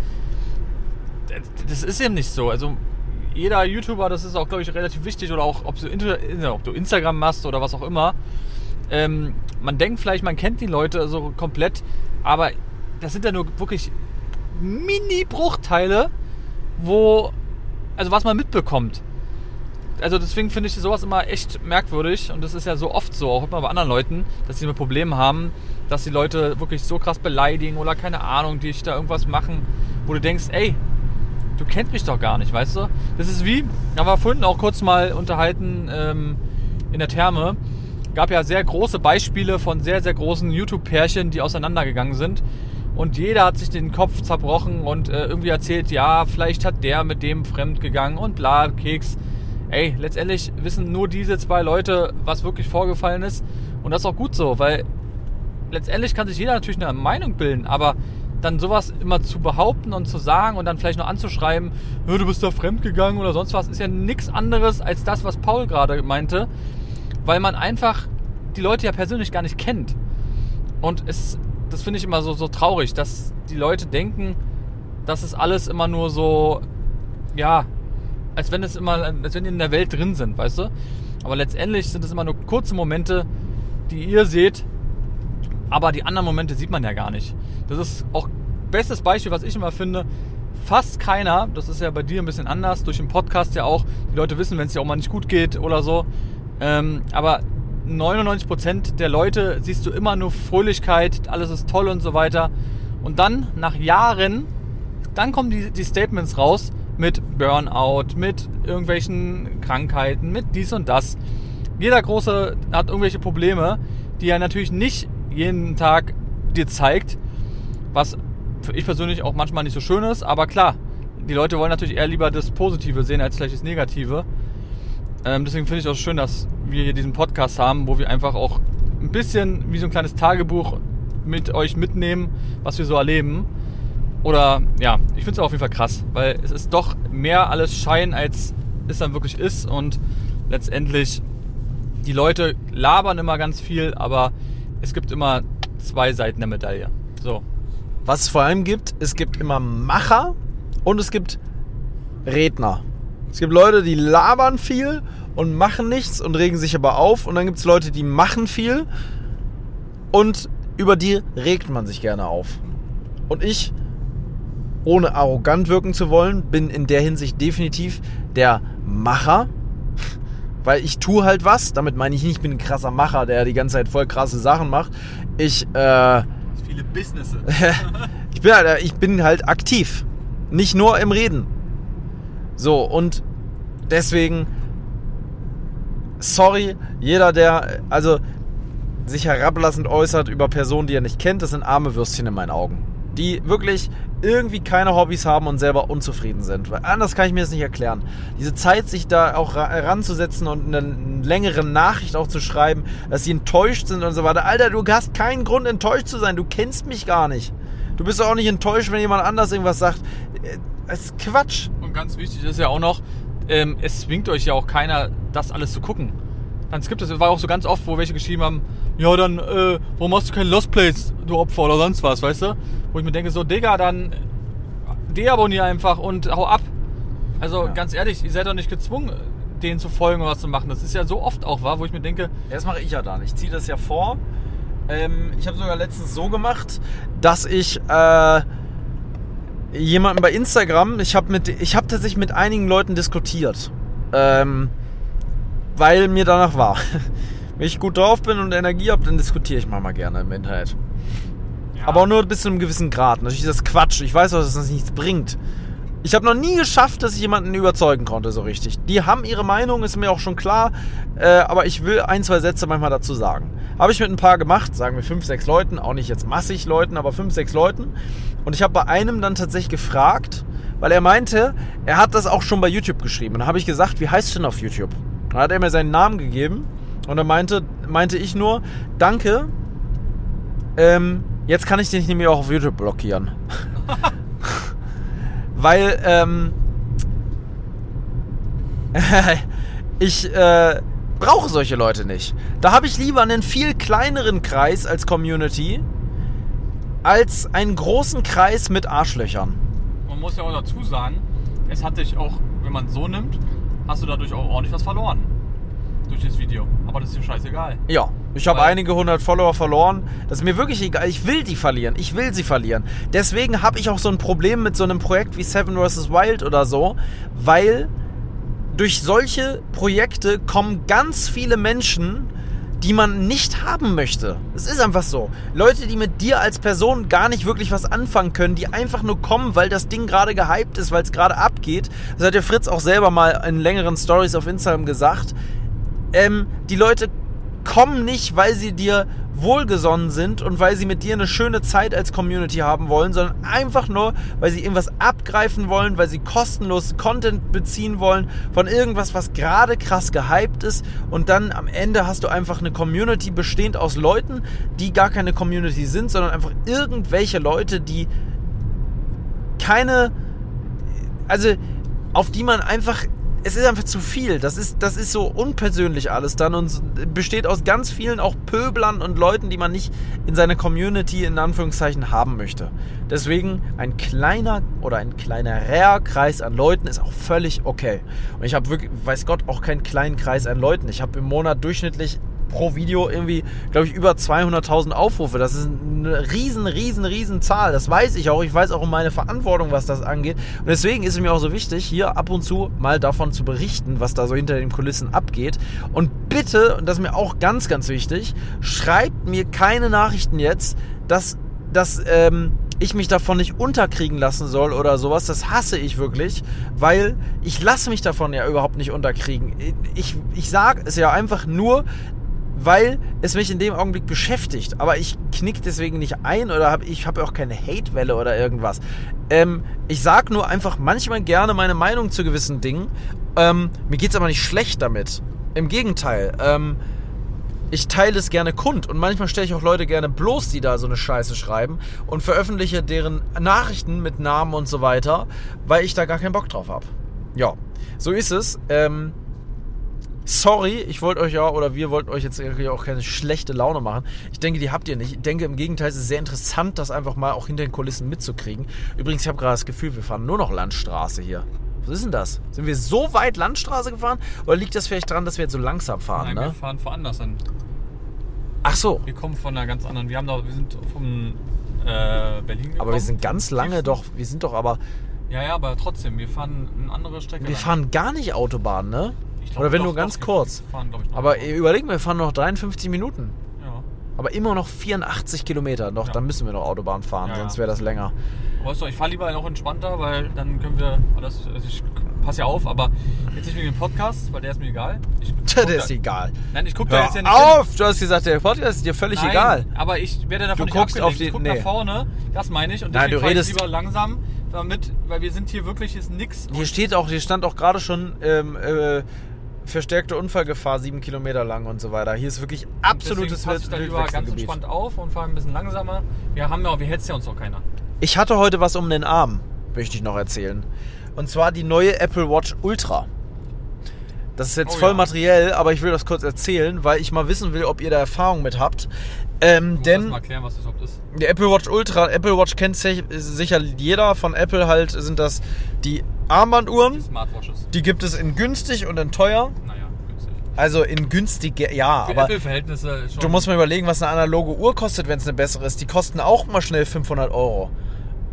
B: Das ist eben nicht so. Also jeder YouTuber, das ist auch, glaube ich, relativ wichtig, oder auch, ob du, Instagram machst oder was auch immer. Ähm, man denkt vielleicht, man kennt die Leute so komplett, aber das sind ja nur wirklich Mini-Bruchteile, wo, also was man mitbekommt also deswegen finde ich sowas immer echt merkwürdig und das ist ja so oft so, auch immer bei anderen Leuten, dass sie ein Problem haben, dass die Leute wirklich so krass beleidigen oder keine Ahnung, die ich da irgendwas machen, wo du denkst, ey, du kennst mich doch gar nicht, weißt du? Das ist wie, da war vorhin auch kurz mal unterhalten ähm, in der Therme, gab ja sehr große Beispiele von sehr, sehr großen YouTube-Pärchen, die auseinandergegangen sind. Und jeder hat sich den Kopf zerbrochen und äh, irgendwie erzählt, ja, vielleicht hat der mit dem fremd gegangen und bla, Keks ey, letztendlich wissen nur diese zwei Leute, was wirklich vorgefallen ist. Und das ist auch gut so, weil letztendlich kann sich jeder natürlich eine Meinung bilden, aber dann sowas immer zu behaupten und zu sagen und dann vielleicht noch anzuschreiben, du bist da fremdgegangen oder sonst was, ist ja nichts anderes als das, was Paul gerade meinte, weil man einfach die Leute ja persönlich gar nicht kennt. Und es, das finde ich immer so, so traurig, dass die Leute denken, dass es alles immer nur so, ja, als wenn es immer, als wenn die in der Welt drin sind, weißt du? Aber letztendlich sind es immer nur kurze Momente, die ihr seht, aber die anderen Momente sieht man ja gar nicht. Das ist auch bestes Beispiel, was ich immer finde. Fast keiner, das ist ja bei dir ein bisschen anders, durch den Podcast ja auch, die Leute wissen, wenn es dir auch mal nicht gut geht oder so. Ähm, aber 99% der Leute siehst du immer nur Fröhlichkeit, alles ist toll und so weiter. Und dann, nach Jahren, dann kommen die, die Statements raus, mit Burnout, mit irgendwelchen Krankheiten, mit dies und das. Jeder Große hat irgendwelche Probleme, die er natürlich nicht jeden Tag dir zeigt, was für ich persönlich auch manchmal nicht so schön ist, aber klar, die Leute wollen natürlich eher lieber das Positive sehen als vielleicht das Negative. Ähm, deswegen finde ich auch schön, dass wir hier diesen Podcast haben, wo wir einfach auch ein bisschen wie so ein kleines Tagebuch mit euch mitnehmen, was wir so erleben. Oder ja, ich finde es auf jeden Fall krass, weil es ist doch mehr alles Schein, als es dann wirklich ist. Und letztendlich, die Leute labern immer ganz viel, aber es gibt immer zwei Seiten der Medaille. So.
A: was es vor allem gibt, es gibt immer Macher und es gibt Redner. Es gibt Leute, die labern viel und machen nichts und regen sich aber auf. Und dann gibt es Leute, die machen viel und über die regt man sich gerne auf. Und ich, ohne arrogant wirken zu wollen, bin in der Hinsicht definitiv der Macher. *laughs* Weil ich tue halt was. Damit meine ich nicht, ich bin ein krasser Macher, der die ganze Zeit voll krasse Sachen macht. Ich, äh,
B: Viele Business. *laughs*
A: ich, bin halt, ich bin halt aktiv. Nicht nur im Reden. So, und deswegen, sorry, jeder, der, also sich herablassend äußert über Personen, die er nicht kennt, das sind arme Würstchen in meinen Augen. Die wirklich irgendwie keine Hobbys haben und selber unzufrieden sind. Weil anders kann ich mir das nicht erklären. Diese Zeit, sich da auch ranzusetzen und eine längere Nachricht auch zu schreiben, dass sie enttäuscht sind und so weiter. Alter, du hast keinen Grund enttäuscht zu sein. Du kennst mich gar nicht. Du bist auch nicht enttäuscht, wenn jemand anders irgendwas sagt. Das ist Quatsch.
B: Und ganz wichtig ist ja auch noch, ähm, es zwingt euch ja auch keiner, das alles zu gucken. Dann gibt es, war auch so ganz oft, wo welche geschrieben haben, ja dann, äh, warum machst du keine Lost Plates, du Opfer oder sonst was, weißt du? Wo ich mir denke, so, Digga, dann deabonnier einfach und hau ab. Also ja. ganz ehrlich, ihr seid doch nicht gezwungen, denen zu folgen oder was zu machen. Das ist ja so oft auch wahr, wo ich mir denke.
A: Ja, das mache ich ja dann. Ich ziehe das ja vor. Ähm, ich habe sogar letztens so gemacht, dass ich äh, jemanden bei Instagram, ich habe mit, ich habe tatsächlich mit einigen Leuten diskutiert, ähm, weil mir danach war. *laughs* Wenn ich gut drauf bin und Energie habe, dann diskutiere ich manchmal gerne im Internet. Ja. Aber auch nur bis zu einem gewissen Grad. Natürlich ist das Quatsch. Ich weiß auch, dass das nichts bringt. Ich habe noch nie geschafft, dass ich jemanden überzeugen konnte, so richtig. Die haben ihre Meinung, ist mir auch schon klar. Äh, aber ich will ein, zwei Sätze manchmal dazu sagen. Habe ich mit ein paar gemacht, sagen wir fünf, sechs Leuten, auch nicht jetzt massig Leuten, aber fünf, sechs Leuten. Und ich habe bei einem dann tatsächlich gefragt, weil er meinte, er hat das auch schon bei YouTube geschrieben. Und dann habe ich gesagt, wie heißt du denn auf YouTube? Dann hat er mir seinen Namen gegeben und dann meinte, meinte ich nur, danke, ähm, jetzt kann ich dich mehr auch auf YouTube blockieren. *laughs* weil, ähm, *laughs* ich, äh, brauche solche Leute nicht. Da habe ich lieber einen viel kleineren Kreis als Community als einen großen Kreis mit Arschlöchern.
B: Man muss ja auch dazu sagen, es hat dich auch, wenn man es so nimmt, hast du dadurch auch ordentlich was verloren. Durch das Video. Aber das ist dir scheißegal.
A: Ja, ich habe einige hundert Follower verloren. Das ist mir wirklich egal. Ich will die verlieren. Ich will sie verlieren. Deswegen habe ich auch so ein Problem mit so einem Projekt wie Seven vs. Wild oder so, weil durch solche Projekte kommen ganz viele Menschen, die man nicht haben möchte. Es ist einfach so. Leute, die mit dir als Person gar nicht wirklich was anfangen können, die einfach nur kommen, weil das Ding gerade gehypt ist, weil es gerade abgeht. Das hat der Fritz auch selber mal in längeren Stories auf Instagram gesagt. Ähm, die Leute kommen nicht, weil sie dir wohlgesonnen sind und weil sie mit dir eine schöne Zeit als Community haben wollen, sondern einfach nur, weil sie irgendwas abgreifen wollen, weil sie kostenlos Content beziehen wollen von irgendwas, was gerade krass gehypt ist. Und dann am Ende hast du einfach eine Community bestehend aus Leuten, die gar keine Community sind, sondern einfach irgendwelche Leute, die keine, also auf die man einfach es ist einfach zu viel. Das ist, das ist so unpersönlich alles dann und besteht aus ganz vielen auch Pöblern und Leuten, die man nicht in seiner Community in Anführungszeichen haben möchte. Deswegen ein kleiner oder ein kleinerer Kreis an Leuten ist auch völlig okay. Und ich habe wirklich, weiß Gott, auch keinen kleinen Kreis an Leuten. Ich habe im Monat durchschnittlich pro Video irgendwie, glaube ich, über 200.000 Aufrufe. Das ist eine riesen, riesen, riesen Zahl. Das weiß ich auch. Ich weiß auch um meine Verantwortung, was das angeht. Und deswegen ist es mir auch so wichtig, hier ab und zu mal davon zu berichten, was da so hinter den Kulissen abgeht. Und bitte, und das ist mir auch ganz, ganz wichtig, schreibt mir keine Nachrichten jetzt, dass, dass, ähm, ich mich davon nicht unterkriegen lassen soll oder sowas, das hasse ich wirklich, weil ich lasse mich davon ja überhaupt nicht unterkriegen. Ich, ich sage es ja einfach nur, weil es mich in dem Augenblick beschäftigt. Aber ich knick deswegen nicht ein oder hab, ich habe auch keine Hate-Welle oder irgendwas. Ähm, ich sag nur einfach manchmal gerne meine Meinung zu gewissen Dingen. Ähm, mir geht's aber nicht schlecht damit. Im Gegenteil. Ähm, ich teile es gerne kund und manchmal stelle ich auch Leute gerne bloß, die da so eine Scheiße schreiben und veröffentliche deren Nachrichten mit Namen und so weiter, weil ich da gar keinen Bock drauf habe. Ja, so ist es. Ähm, Sorry, ich wollte euch ja, oder wir wollten euch jetzt irgendwie auch keine schlechte Laune machen. Ich denke, die habt ihr nicht. Ich denke, im Gegenteil, es ist sehr interessant, das einfach mal auch hinter den Kulissen mitzukriegen. Übrigens, ich habe gerade das Gefühl, wir fahren nur noch Landstraße hier. Was ist denn das? Sind wir so weit Landstraße gefahren? Oder liegt das vielleicht daran, dass wir jetzt so langsam fahren,
B: Nein, wir
A: ne?
B: fahren woanders hin.
A: Ach so.
B: Wir kommen von einer ganz anderen. Wir haben da, wir sind vom äh, Berlin gekommen.
A: Aber wir sind ganz lange doch, wir sind doch aber,
B: Ja, ja, aber trotzdem, wir fahren eine andere Strecke.
A: wir
B: lang.
A: fahren gar nicht Autobahn, ne?
B: Glaub,
A: Oder wenn
B: doch,
A: nur ganz
B: doch,
A: kurz.
B: Fahren, ich, noch
A: Aber
B: Auto.
A: überleg mal, wir fahren noch 53 Minuten.
B: ja.
A: Aber immer noch 84 Kilometer. Doch,
B: Ja.
A: dann müssen wir noch Autobahn fahren,
B: Ja,
A: sonst wäre das länger.
B: Weißt du, ich fahre lieber noch entspannter, weil dann können wir alles. Also ich passe ja auf, aber jetzt nicht wegen dem Podcast, weil der ist mir egal. Ich *laughs*
A: Der
B: da-
A: ist egal.
B: Nein, ich gucke da jetzt ja nicht hin.
A: auf! Du hast gesagt, der Podcast ist dir völlig
B: Nein,
A: egal.
B: Aber ich werde davon
A: Du
B: nicht
A: guckst auf die-
B: Ich guck
A: nee.
B: nach vorne, das meine ich. Und
A: Nein, du
B: fahr ich
A: redest-
B: lieber langsam, damit, weil wir sind hier wirklich, ist nix.
A: Hier steht auch, hier stand auch gerade schon ähm, äh, verstärkte Unfallgefahr sieben Kilometer lang und so weiter. Hier ist wirklich absolutes
B: passe ich da lieber ganz entspannt auf und fahre ein bisschen langsamer. Wir haben ja, wir hetzt ja uns doch keiner.
A: Ich hatte heute was um den Arm, möchte ich noch erzählen. Und zwar die neue Apple Watch Ultra. Das ist jetzt
B: Oh
A: voll
B: ja.
A: materiell, aber ich will das kurz erzählen, weil ich mal wissen will, ob ihr da Erfahrung mit habt. Ähm,
B: Ich muss
A: denn
B: mal erklären, was das überhaupt ist.
A: Die Apple Watch Ultra, Apple Watch kennt sich- sicher jeder von Apple halt, sind das die Armbanduhren.
B: Die Smartwatches.
A: Die gibt es in günstig und in teuer.
B: Naja, günstig.
A: Also in günstig, ja,
B: Für
A: aber
B: Apple-Verhältnisse schon.
A: du musst mal überlegen, was eine analoge Uhr kostet, wenn es eine bessere ist. Die kosten auch mal schnell 500 Euro.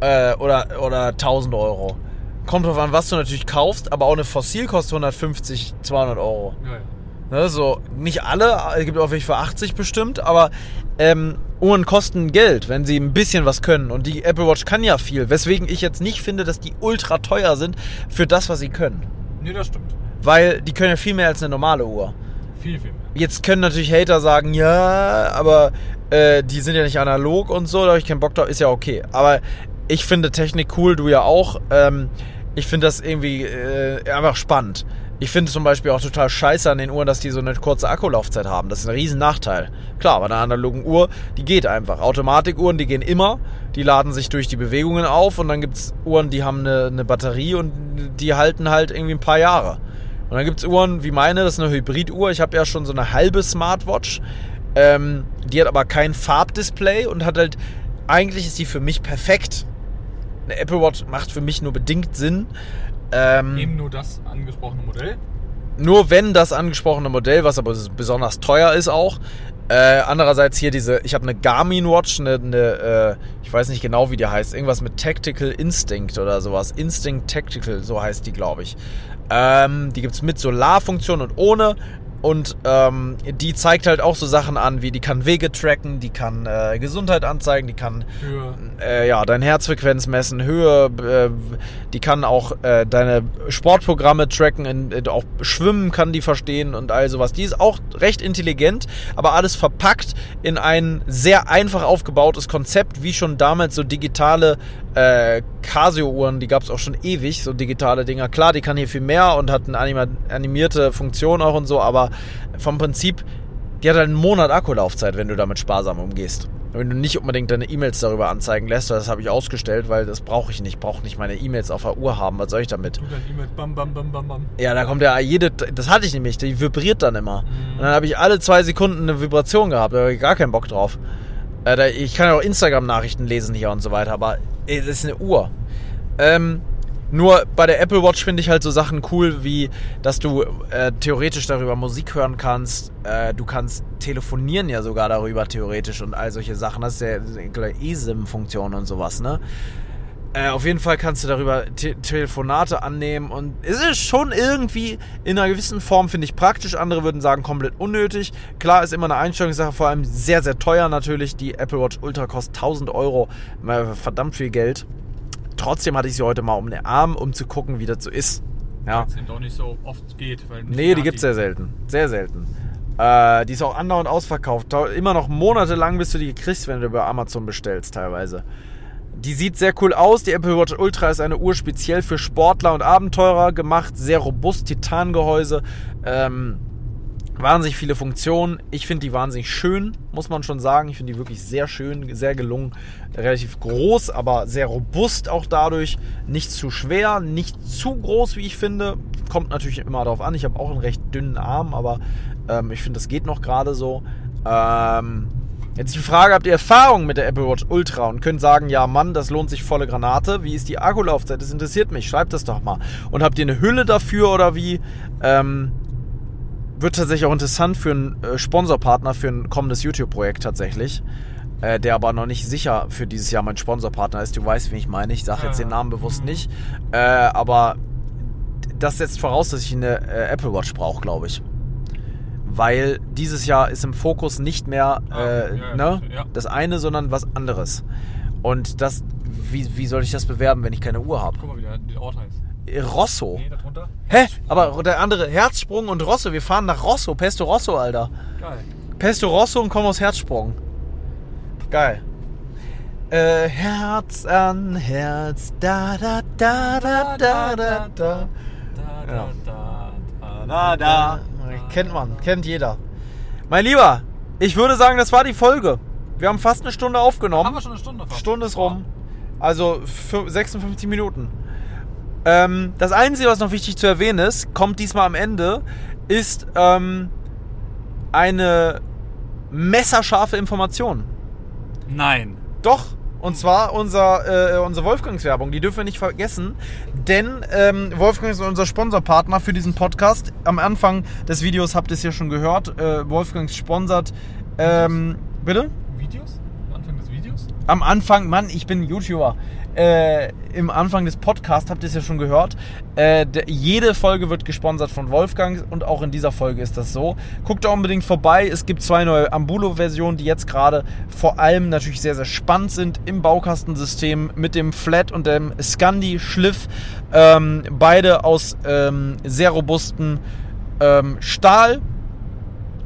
A: Äh, oder, oder 1000 Euro. Kommt drauf an, was du natürlich kaufst, aber auch eine Fossil kostet 150, 200 Euro.
B: Ja, ja.
A: Ne, so, nicht alle, es gibt auch welche für 80 bestimmt, aber ähm, Uhren kosten Geld, wenn sie ein bisschen was können. Und die Apple Watch kann ja viel, weswegen ich jetzt nicht finde, dass die ultra teuer sind für das, was sie können.
B: Nee, das stimmt.
A: Weil die können ja viel mehr als eine normale Uhr.
B: Viel, viel mehr.
A: Jetzt können natürlich Hater sagen, ja, aber äh, die sind ja nicht analog und so, da habe ich keinen Bock drauf, ist ja okay. Aber ich finde Technik cool, du ja auch. Ähm, ich finde das irgendwie äh, einfach spannend. Ich finde zum Beispiel auch total scheiße an den Uhren, dass die so eine kurze Akkulaufzeit haben. Das ist ein riesen Nachteil. Klar, bei einer analogen Uhr, die geht einfach. Automatikuhren, die gehen immer. Die laden sich durch die Bewegungen auf. Und dann gibt es Uhren, die haben eine, eine Batterie und die halten halt irgendwie ein paar Jahre. Und dann gibt es Uhren wie meine, das ist eine Hybriduhr. Ich habe ja schon so eine halbe Smartwatch. Ähm, die hat aber kein Farbdisplay und hat halt, eigentlich ist die für mich perfekt. Eine Apple Watch macht für mich nur bedingt Sinn. Ähm,
B: Eben nur das angesprochene Modell.
A: nur wenn das angesprochene Modell, was aber besonders teuer ist auch. Äh, andererseits hier diese, ich habe eine Garmin Watch, eine, eine äh, ich weiß nicht genau wie die heißt, irgendwas mit Tactical Instinct oder sowas. Instinct Tactical, so heißt die, glaube ich. Ähm, die gibt's mit Solarfunktion und ohne. Und ähm, die zeigt halt auch so Sachen an, wie die kann Wege tracken, die kann äh, Gesundheit anzeigen, die kann äh, ja, deine Herzfrequenz messen, Höhe, äh, die kann auch äh, deine Sportprogramme tracken, in, in, auch Schwimmen kann die verstehen und all sowas. Die ist auch recht intelligent, aber alles verpackt in ein sehr einfach aufgebautes Konzept, wie schon damals so digitale äh, Casio-Uhren, die gab es auch schon ewig, so digitale Dinger. Klar, die kann hier viel mehr und hat eine anima animierte Funktion auch und so, aber vom Prinzip, die hat halt einen Monat Akkulaufzeit, wenn du damit sparsam umgehst. Wenn du nicht unbedingt deine E-Mails darüber anzeigen lässt, weil das habe ich ausgestellt, weil das brauche ich nicht. Ich brauche nicht meine E-Mails auf der Uhr haben. Was soll ich damit?
B: E-Mail, bam, bam, bam, bam, bam.
A: Ja, da kommt ja jede. Das hatte ich nämlich. Die vibriert dann immer.
B: Mhm.
A: Und dann habe ich alle zwei Sekunden eine Vibration gehabt. Da habe ich gar keinen Bock drauf. Äh, ich kann ja auch Instagram-Nachrichten lesen hier und so weiter. Aber das ist eine Uhr. Ähm, nur bei der Apple Watch finde ich halt so Sachen cool, wie dass du äh, theoretisch darüber Musik hören kannst. Äh, du kannst telefonieren ja sogar darüber theoretisch und all solche Sachen. Das ist ja eSIM-Funktion und sowas, ne? Äh, auf jeden Fall kannst du darüber te Telefonate annehmen und es ist schon irgendwie in einer gewissen Form, finde ich, praktisch. Andere würden sagen, komplett unnötig. Klar, ist immer eine Einstellungssache, vor allem sehr, sehr teuer natürlich. Die Apple Watch Ultra kostet 1000 Euro, äh, verdammt viel Geld. Trotzdem hatte ich sie heute mal um den Arm, um zu gucken, wie das so ist. Ja.
B: Weil es doch nicht so oft geht. Weil
A: Nee, die gibt's sehr selten. Sehr selten. Äh, die ist auch andauernd ausverkauft. Immer noch monatelang, bis du die kriegst, wenn du über Amazon bestellst, teilweise. Die sieht sehr cool aus. Die Apple Watch Ultra ist eine Uhr speziell für Sportler und Abenteurer gemacht. Sehr robust, Titangehäuse. Ähm, wahnsinnig viele Funktionen. Ich finde die wahnsinnig schön, muss man schon sagen. Ich finde die wirklich sehr schön, sehr gelungen. Relativ groß, aber sehr robust auch dadurch. Nicht zu schwer, nicht zu groß, wie ich finde. kommt natürlich immer darauf an. Ich habe auch einen recht dünnen Arm, aber ähm, ich finde, das geht noch gerade so. Ähm, jetzt die Frage, habt ihr Erfahrung mit der Apple Watch Ultra und könnt sagen, ja Mann, das lohnt sich volle Granate. Wie ist die Akkulaufzeit? Das interessiert mich. Schreibt das doch mal. Und habt ihr eine Hülle dafür oder wie? Ähm, wird tatsächlich auch interessant für einen äh, Sponsorpartner für ein kommendes YouTube-Projekt tatsächlich. Äh, der aber noch nicht sicher für dieses Jahr mein Sponsorpartner ist. Du weißt, wie ich meine. Ich sage jetzt den Namen bewusst nicht. Äh, aber das setzt voraus, dass ich eine äh, Apple Watch brauche, glaube ich. Weil dieses Jahr ist im Fokus nicht mehr
B: Ah,
A: äh,
B: ja,
A: ne,
B: ja.
A: das eine, sondern was anderes. Und das, wie, wie soll ich das bewerben, wenn ich keine Uhr habe?
B: Guck mal, wie der, der Ort heißt.
A: Rosso.
B: Nee, da drunter.
A: Hä? Aber der andere, Herzsprung und Rosso. Wir fahren nach Rosso, Pesto Rosso, Alter.
B: Geil.
A: Pesto Rosso und kommen aus Herzsprung. Geil. Äh, Herz an Herz, da da da da da da da.
B: Da,
A: Ja.
B: da, da, da, da, da.
A: Kennt man, kennt jeder. Mein Lieber, ich würde sagen, das war die Folge. Wir haben fast eine Stunde
B: Haben
A: aufgenommen.
B: wir schon eine Stunde fast?
A: Stunde ist rum. Also fü- 56 Minuten. Ähm, das Einzige, was noch wichtig zu erwähnen ist, kommt diesmal am Ende, ist ähm, eine messerscharfe Information.
B: Nein.
A: Doch, und zwar unser, äh, unsere Wolfgangswerbung, die dürfen wir nicht vergessen, denn ähm, Wolfgang ist unser Sponsorpartner für diesen Podcast. Am Anfang des Videos habt ihr es ja schon gehört, äh, Wolfgang sponsert. Ähm, bitte?
B: Videos? Am Anfang des Videos?
A: Am Anfang, Mann, ich bin YouTuber. Äh, Im Anfang des Podcasts habt ihr es ja schon gehört. Äh, jede Folge wird gesponsert von Wolfgang und auch in dieser Folge ist das so. Guckt da unbedingt vorbei. Es gibt zwei neue Ambulo-Versionen, die jetzt gerade vor allem natürlich sehr, sehr spannend sind im Baukastensystem mit dem Flat und dem Scandi-Schliff. Ähm, beide aus ähm, sehr robusten ähm, Stahl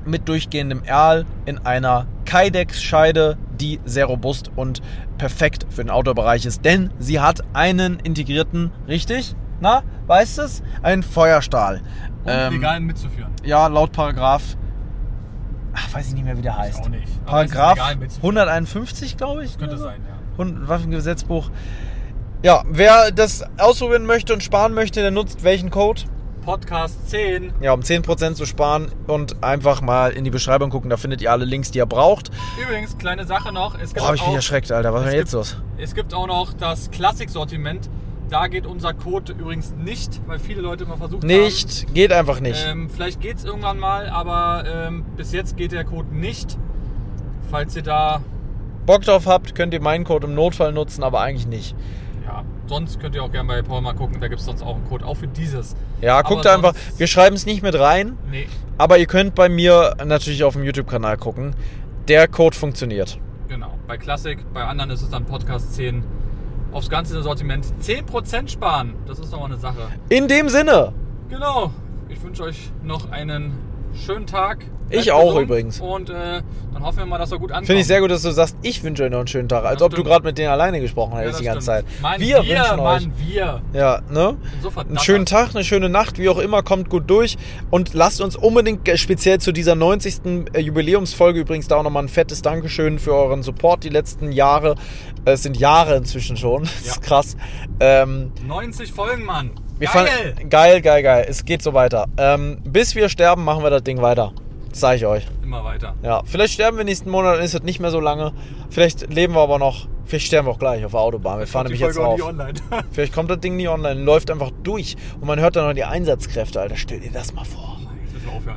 A: mit durchgehendem Erl in einer Kydex-Scheide, die sehr robust und perfekt für den Outdoor-Bereich ist, denn sie hat einen integrierten, richtig? Na, weißt du es? Einen Feuerstahl.
B: Um
A: Ähm,
B: legal mitzuführen.
A: ja, laut Paragraph, ach, weiß ich nicht mehr, wie der heißt.
B: auch nicht.
A: Paragraph
B: legal mitzuführen.
A: 151, glaube ich.
B: Könnte
A: oder so?
B: sein, ja.
A: Waffengesetzbuch. Ja, wer das ausprobieren möchte und sparen möchte, der nutzt welchen Code?
B: Podcast 10.
A: Ja, um 10% zu sparen und einfach mal in die Beschreibung gucken, da findet ihr alle Links, die ihr braucht.
B: Übrigens, kleine Sache noch. Es gibt,
A: Boah, ich
B: auch,
A: bin erschreckt, Alter. Was ist denn jetzt
B: gibt-
A: los?
B: es gibt auch noch das Klassik-Sortiment. Da geht unser Code übrigens nicht, weil viele Leute immer versucht haben.
A: Nicht, geht einfach nicht.
B: Ähm, vielleicht geht es irgendwann mal, aber ähm, bis jetzt geht der Code nicht. Falls ihr da,
A: Bock drauf habt, könnt ihr meinen Code im Notfall nutzen, aber eigentlich nicht.
B: ja, sonst könnt ihr auch gerne bei Paul mal gucken. Da gibt es sonst auch einen Code, auch für dieses.
A: Ja,
B: Aber
A: guckt einfach. Wir schreiben es nicht mit rein,
B: Nee,
A: aber ihr könnt bei mir natürlich auf dem YouTube-Kanal gucken. Der Code funktioniert.
B: genau. Bei Classic, bei anderen ist es dann Podcast 10. Aufs ganze Sortiment 10% sparen. Das ist nochmal eine Sache.
A: In dem Sinne,
B: Genau. Ich wünsche euch noch einen schönen Tag.
A: Ich auch
B: gesund
A: übrigens.
B: Und äh, dann hoffen wir mal, dass er gut ankommt.
A: finde ich sehr gut, dass du sagst, ich wünsche euch noch einen schönen Tag. Als
B: Ja,
A: ob du
B: stimmt.
A: gerade mit denen alleine gesprochen
B: Ja,
A: hättest
B: das
A: die ganze
B: stimmt.
A: Zeit.
B: Mann,
A: wir,
B: wir,
A: wünschen euch.
B: Mann, wir.
A: Ja, ne?
B: So
A: Einen schönen Tag, eine schöne Nacht, wie auch immer, kommt gut durch und lasst uns unbedingt speziell zu dieser 90. äh, Jubiläumsfolge übrigens da auch nochmal ein fettes Dankeschön für euren Support die letzten Jahre. Es sind Jahre inzwischen schon, *laughs* das
B: Ja.
A: ist krass. Ähm,
B: 90 Folgen, Mann. Geil.
A: fallen- geil, geil, geil. Es geht so weiter. Ähm, bis wir sterben, machen wir das Ding weiter. Das sage ich euch.
B: Immer weiter.
A: Ja, vielleicht sterben wir nächsten Monat, dann ist es nicht mehr so lange. Vielleicht leben wir aber noch. Vielleicht sterben wir auch gleich auf der Autobahn. Wir fahren nämlich jetzt
B: online. *laughs*
A: Vielleicht kommt das Ding nie online, läuft einfach durch und man hört dann noch die Einsatzkräfte, Alter. Stell dir das mal vor.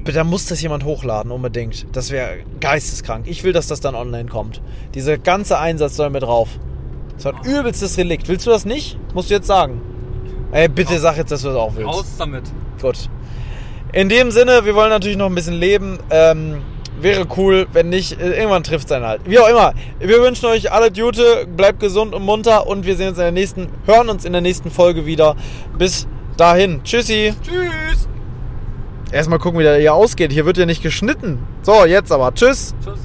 A: Da muss das jemand hochladen, unbedingt. Das wäre geisteskrank. Ich will, dass das dann online kommt. Dieser ganze Einsatz soll mit drauf. Das war ein übelstes Relikt. Willst du das nicht? Musst du jetzt sagen. Ey, bitte sag jetzt, dass du das auch willst.
B: Raus damit.
A: Gut. In dem Sinne, wir wollen natürlich noch ein bisschen leben. Ähm, wäre cool, wenn nicht, äh, irgendwann trifft es dann halt. Wie auch immer. Wir wünschen euch alle Gute, bleibt gesund und munter und wir sehen uns in der nächsten, hören uns in der nächsten Folge wieder. Bis dahin. Tschüssi.
B: Tschüss.
A: Erstmal gucken, wie der hier ausgeht. Hier wird ja nicht geschnitten. So, jetzt aber. Tschüss.
B: Tschüss.